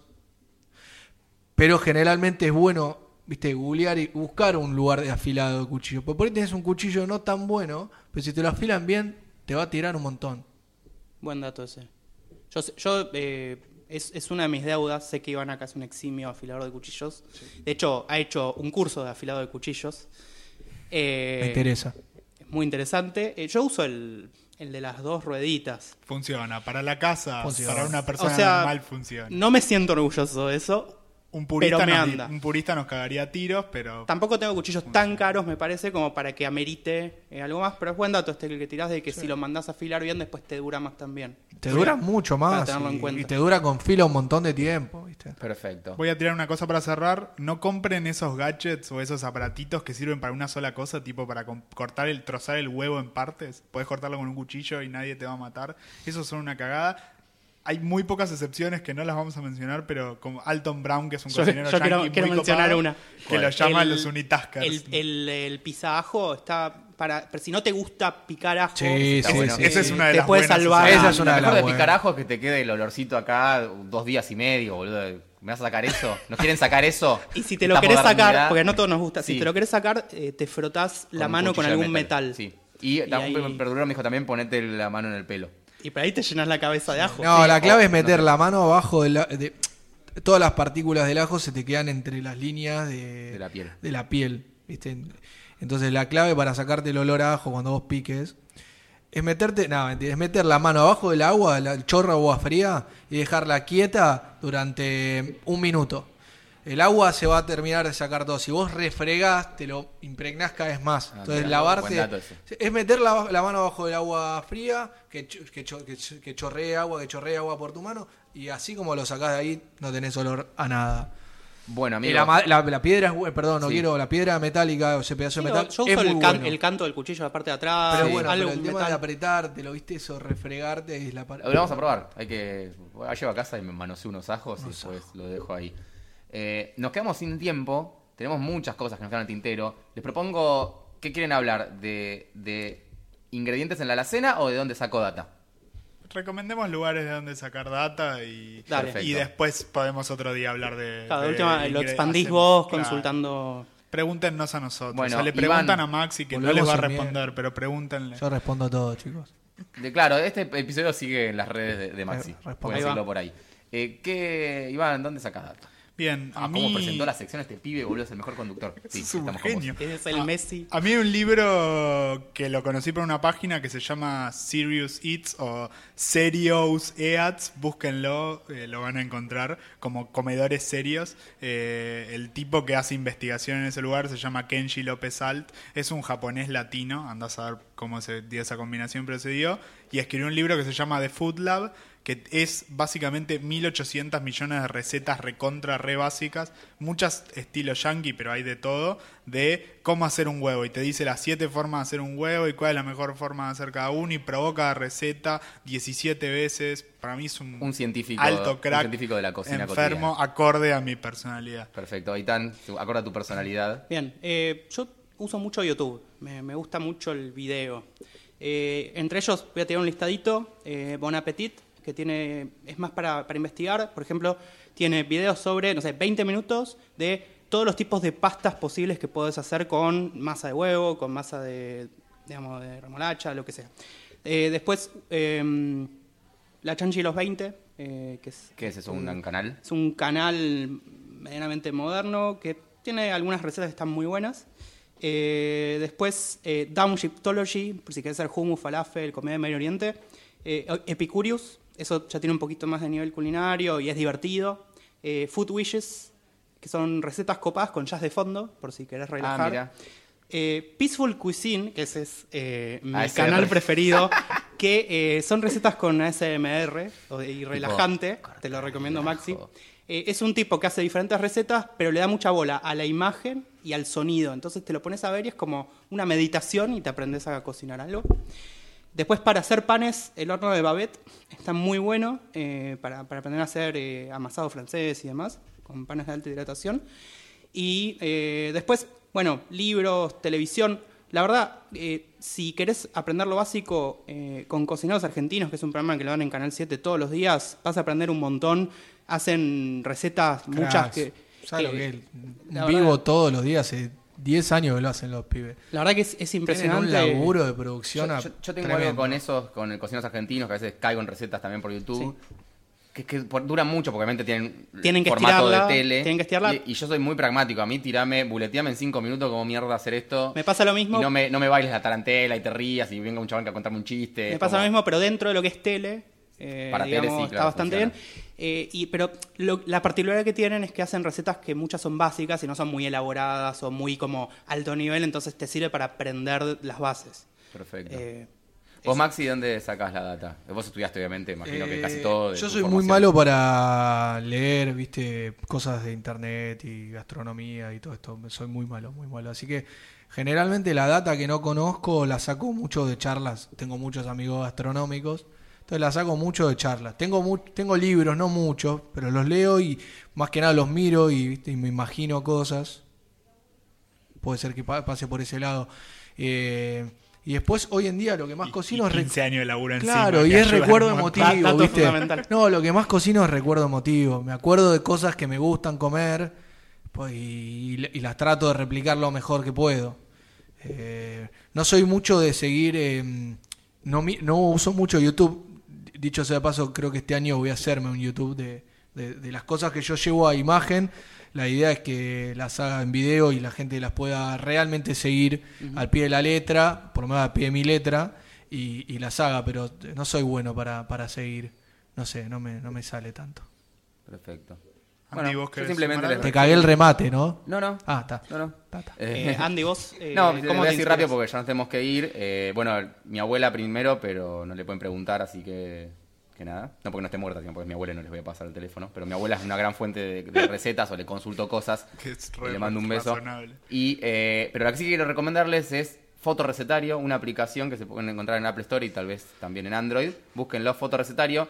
pero generalmente es bueno, viste, googlear y buscar un lugar de afilado de cuchillo. Porque por ahí tenés un cuchillo no tan bueno, pero si te lo afilan bien, te va a tirar un montón. Buen dato ese. Yo, yo eh, es, es una de mis deudas. Sé que Iván acá es un eximio afilador de cuchillos. De hecho, ha hecho un curso de afilado de cuchillos. Eh, Me interesa. Es muy interesante. Eh, yo uso el, el de las dos rueditas. Funciona. Para la casa, Funciona. para una persona o sea, normal funciona. no me siento orgulloso de eso. Un, purista pero me nos, anda. un purista nos cagaría a tiros, pero Tampoco tengo cuchillos tan caros, me parece, como para que amerite eh, algo más. Pero es buen dato este que tirás de que si lo mandás a afilar bien, después te dura más también. Te dura mucho Para más y, cuenta. y te dura con fila un montón de tiempo, ¿viste? Perfecto. voy a tirar una cosa para cerrar. No compren esos gadgets o esos aparatitos que sirven para una sola cosa, tipo para com- cortar el, trozar el huevo en partes. Puedes cortarlo con un cuchillo y nadie te va a matar. Esos son una cagada. Hay muy pocas excepciones que no las vamos a mencionar, pero como Alton Brown, que es un Yo, cocinero yo quiero, yankee quiero muy mencionar copado, una. que lo El- llaman los unitaskers. El, el, el pisaajo está para. Pero si no te gusta picar ajo, Sí, Está sí, bueno. sí. Esa es una de te las puede buenas salvar. Esa es una lo mejor de buenas. picarajo es que te quede el olorcito acá dos días y medio, boludo. ¿Me vas a sacar eso? ¿No quieren sacar eso? Y si te lo querés sacar, porque no todos nos gusta, Sí. si te lo querés sacar, eh, te frotás la mano con algún metal. Sí. Y, Y ahí- un perdurero me dijo también ponete la mano en el pelo. Y por ahí te llenas la cabeza de ajo. No, Sí, la clave o- es meter no la mano abajo de, la- de- todas las partículas del ajo se te quedan entre las líneas de, De la piel. de la piel, ¿viste? Entonces la clave para sacarte el olor a ajo cuando vos piques es meterte, no, es meter la mano abajo del agua, la- el chorro de agua fría y dejarla quieta durante un minuto. El agua se va a terminar de sacar todo. Si vos refregás, te lo impregnás cada vez más. Ah, Entonces, mira, lavarte. Es meter la, la mano abajo del agua fría, que, que, que, ch- que chorree agua, que chorree agua por tu mano, y así como lo sacás de ahí, no tenés olor a nada. Bueno, Y amigo. la, la- la piedra, es bu- perdón, no Sí. quiero, la piedra metálica o ese pedazo Sí, de metal. yo es el, muy can- bueno. el canto del cuchillo de la parte de atrás, Pero Sí. bueno, algo pero el tema metal. de apretarte, lo viste, eso, refregarte, es la par- Lo vamos a probar. Hay que. ah, Llevo a casa y me manoseo unos ajos y después lo dejo ahí. Eh, nos quedamos sin tiempo. Tenemos muchas cosas que nos quedan al tintero. Les propongo. ¿Qué quieren hablar? ¿De, de ingredientes en la alacena o de dónde sacó data? Recomendemos lugares de donde sacar data y, después podemos otro día hablar de. Claro, de de última, lo expandís hacemos- vos claro. consultando. Pregúntenos a nosotros. Bueno, o sea, le Iván, preguntan a Maxi que no les va a responder, pero pregúntenle. Yo respondo todo, chicos. De, claro, este episodio sigue en las redes de, de Maxi. Eh, responde. Pueden seguirlo por ahí. Eh, ¿qué, Iván, ¿dónde sacas data? Bien, a Ah, mí. ¿Cómo presentó la sección este pibe, boludo? Es el mejor conductor. Sí, es un genio. Es el Messi. A mí hay un libro que lo conocí por una página que se llama Serious Eats o Serious Eats, búsquenlo, eh, lo van a encontrar como comedores serios. Eh, el tipo que hace investigación en ese lugar se llama Kenji López Alt, es un japonés latino, anda a saber cómo se dio esa combinación, pero se dio, y escribió un libro que se llama The Food Lab, que es básicamente 1800 millones de recetas recontra re básicas, muchas estilo yankee, pero hay de todo, de cómo hacer un huevo. Y te dice las siete formas de hacer un huevo y cuál es la mejor forma de hacer cada uno y provoca cada receta 17 veces. Para mí es un, Un científico- alto un crack, científico de la cocina enfermo, acorde a mi personalidad. Perfecto. Aitán, acorde a tu personalidad. Bien, eh, yo uso mucho YouTube, me, me gusta mucho el video. Eh, entre ellos voy a tirar un listadito, eh, Bon Appetit, que tiene, es más para, para investigar, por ejemplo, tiene videos sobre, no sé, 20 minutos de todos los tipos de pastas posibles que puedes hacer con masa de huevo, con masa de, digamos, de remolacha, lo que sea. Eh, después, eh, La Chanchi y los 20, eh, que es ¿Qué es eso? ¿Un canal? es un canal medianamente moderno que tiene algunas recetas que están muy buenas. Eh, después, Downshiftology, por si querés hacer hummus, falafel, comida de Medio Oriente. Epicurious, eso ya tiene un poquito más de nivel culinario y es divertido. Eh, Food Wishes, que son recetas copadas con jazz de fondo, por si querés relajar. Ah, mira. Eh, Peaceful Cuisine, que ese es eh, mi canal preferido, que eh, son recetas con ASMR y relajante, te lo recomiendo Maxi. Eh, es un tipo que hace diferentes recetas, pero le da mucha bola a la imagen y al sonido. Entonces te lo pones a ver y es como una meditación y te aprendes a cocinar algo. Después para hacer panes, el horno de Babette está muy bueno eh, para, para aprender a hacer eh, amasado francés y demás, con panes de alta hidratación. Y eh, después, bueno, libros, televisión. La verdad, eh, si querés aprender lo básico eh, con Cocineros Argentinos, que es un programa que lo dan en Canal 7 todos los días, vas a aprender un montón. Hacen recetas, muchas que... ¿Sabes que- lo que Vivo verdad- todos los días, 10 años que lo hacen los pibes. La verdad que es, es Tienen impresionante. un laburo de Yo, producción. yo- yo tengo tremendo. algo con esos, con el cocineros argentinos, que a veces caigo en recetas también por YouTube. Que, que por- duran mucho porque obviamente tienen Tienen que formato estirarla, de tele. tienen que estirarla. Y, y yo soy muy pragmático. A mí tirame, buleteame en cinco minutos como mierda hacer esto. Me pasa lo mismo. Y no me, no me bailes la tarantela y te rías y venga un chabón que a contarme un chiste. Me pasa como- lo mismo, pero dentro de lo que es tele, eh, Para tele digamos, sí, está claro, bastante funciona. bien. Eh, y, pero lo- la particularidad que tienen es que hacen recetas que muchas son básicas y no son muy elaboradas o muy como alto nivel, entonces te sirve para aprender las bases. Perfecto. Eh, Vos, Maxi, ¿dónde sacás la data? Vos estudiaste, obviamente, imagino que Eh, casi todo. de Yo soy muy malo para leer, viste, cosas de internet y gastronomía y todo esto. Soy muy malo, muy malo. Así que generalmente la data que no conozco la saco mucho de charlas. Tengo muchos amigos gastronómicos. Entonces la saco mucho de charlas. Tengo mu- tengo libros, no muchos, pero los leo y más que nada los miro y, ¿viste? y me imagino cosas. Puede ser que pa- pase por ese lado. Eh, y después, hoy en día, lo que más Y- cocino y es... re- 15 años de laburo. Claro, y es recuerdo emotivo. No, lo que más cocino es recuerdo emotivo. Me acuerdo de cosas que me gustan comer pues, y, y las trato de replicar lo mejor que puedo. Eh, no soy mucho de seguir, eh, no, no uso mucho YouTube. Dicho sea de paso, creo que este año voy a hacerme un YouTube de, de- de las cosas que yo llevo a imagen. La idea es que las haga en video y la gente las pueda realmente seguir al pie de la letra, por lo menos al pie de mi letra, y, y las haga, pero no soy bueno para, para seguir. No sé, no me, no me sale tanto. Perfecto. Andy, Bueno, ¿vos yo simplemente les Te cagué el remate, ¿no? No, no. Ah, está. No, no. Ta, ta. eh, Andy, vos, eh, no, ¿cómo voy a decir rápido porque ya nos tenemos que ir. Eh, bueno, mi abuela primero, pero no le pueden preguntar, así que que nada. No porque no esté muerta, sino porque mi abuela no les voy a pasar el teléfono. Pero mi abuela es una gran fuente de, de recetas o le consulto cosas. Que es y le mando un beso. razonable. Y, eh, pero la que sí quiero recomendarles es Fotorecetario, una aplicación que se pueden encontrar en Apple Store y tal vez también en Android. Búsquenlo, Fotorecetario.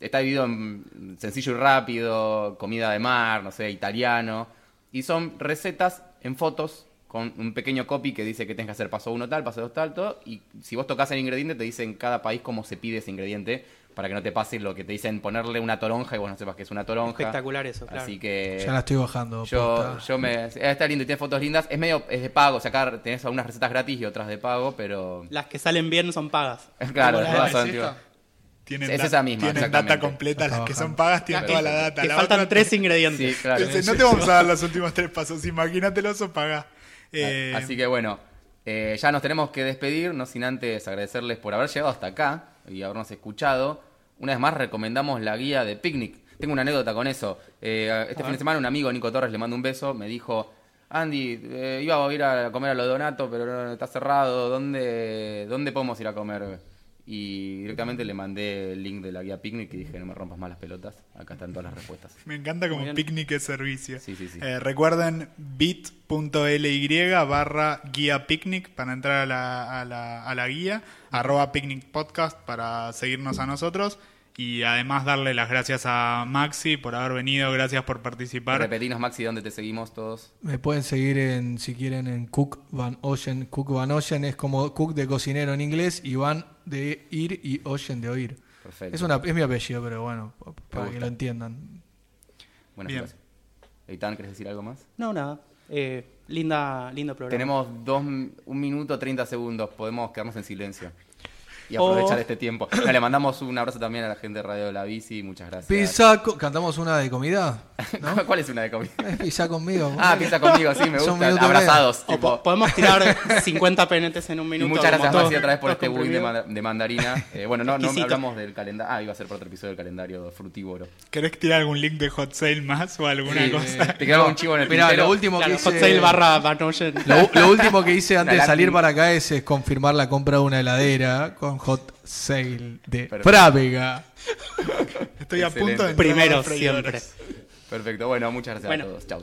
Está dividido en sencillo y rápido, comida de mar, no sé, italiano. Y son recetas en fotos con un pequeño copy que dice que tienes que hacer paso uno tal, paso dos tal, todo. Y si vos tocas el ingrediente, te dice en cada país cómo se pide ese ingrediente para que no te pase lo que te dicen ponerle una toronja y vos no sepas que es una toronja. Espectacular eso, claro. Así que... Ya la estoy bajando. Yo, yo me. eh, Está lindo y tiene fotos lindas. Es medio. Es de pago. O sea, acá tenés algunas recetas gratis y otras de pago, pero. Las que salen bien son pagas. Claro, todas son, Tienen, Es da- esa misma, tienen exactamente. data completa, las que son pagas tienen toda la data. que la faltan otra- tres ingredientes. Sí, claro. Dice, no te vamos a dar los últimos tres pasos, imagínatelos o paga. Eh, Así que bueno, eh, ya nos tenemos que despedir, no sin antes agradecerles por haber llegado hasta acá y habernos escuchado. Una vez más recomendamos la guía de Picnic. Tengo una anécdota con eso. Eh, este fin de semana un amigo, Nico Torres, le mando un beso, me dijo, Andy, eh, iba a ir a comer a lo Donato, pero no, está cerrado, ¿dónde, ¿dónde podemos ir a comer? Y directamente le mandé el link de la guía Picnic y dije, no me rompas más las pelotas, acá están todas las respuestas. Me encanta como bien. picnic es servicio. Sí, sí, sí. Eh, recuerden bit.ly barra guía picnic para entrar a la, a la, a la guía, arroba picnic podcast para seguirnos a nosotros y además darle las gracias a Maxi por haber venido, gracias por participar. Repetinos, Maxi, ¿dónde te seguimos todos? Me pueden seguir en, si quieren, en Cook Van Ocean. Cook Van Ocean es como Cook de cocinero en inglés y Van de ir y Ocean de oír. Perfecto. Es, una, es mi apellido, pero bueno, pa- para que lo entiendan. Buenas Bien. gracias. Eitan, ¿querés decir algo más? No, nada. Eh, linda, lindo programa. Tenemos dos, un minuto treinta segundos. Podemos quedarnos en silencio. Y aprovechar Oh. este tiempo. No, le mandamos un abrazo también a la gente de Radio de la Bici. Muchas gracias. Pizza, cantamos una de comida. ¿no? ¿Cuál es una de comida? Es pizza conmigo. Ah, pizza conmigo, sí, me gusta. Abrazados. O tipo. po- podemos tirar 50 penetes en un Y minuto. muchas gracias, Maxi, otra vez por este win de, manda- de mandarina. Eh, bueno, no, no hablamos del calendario. Ah, iba a ser por otro episodio del calendario frutívoro. ¿Querés tirar algún link de hot sale más o alguna Sí, cosa? Te quedaba un chivo en el tintero. lo último Claro, que hot sale barra. Lo, lo último que hice antes de salir para acá es, es confirmar la compra de una heladera con hot sale de Perfecto. Frávega. Estoy a punto de entrar a Primero siempre. Perfecto, bueno, muchas gracias Bueno. a todos. Chau.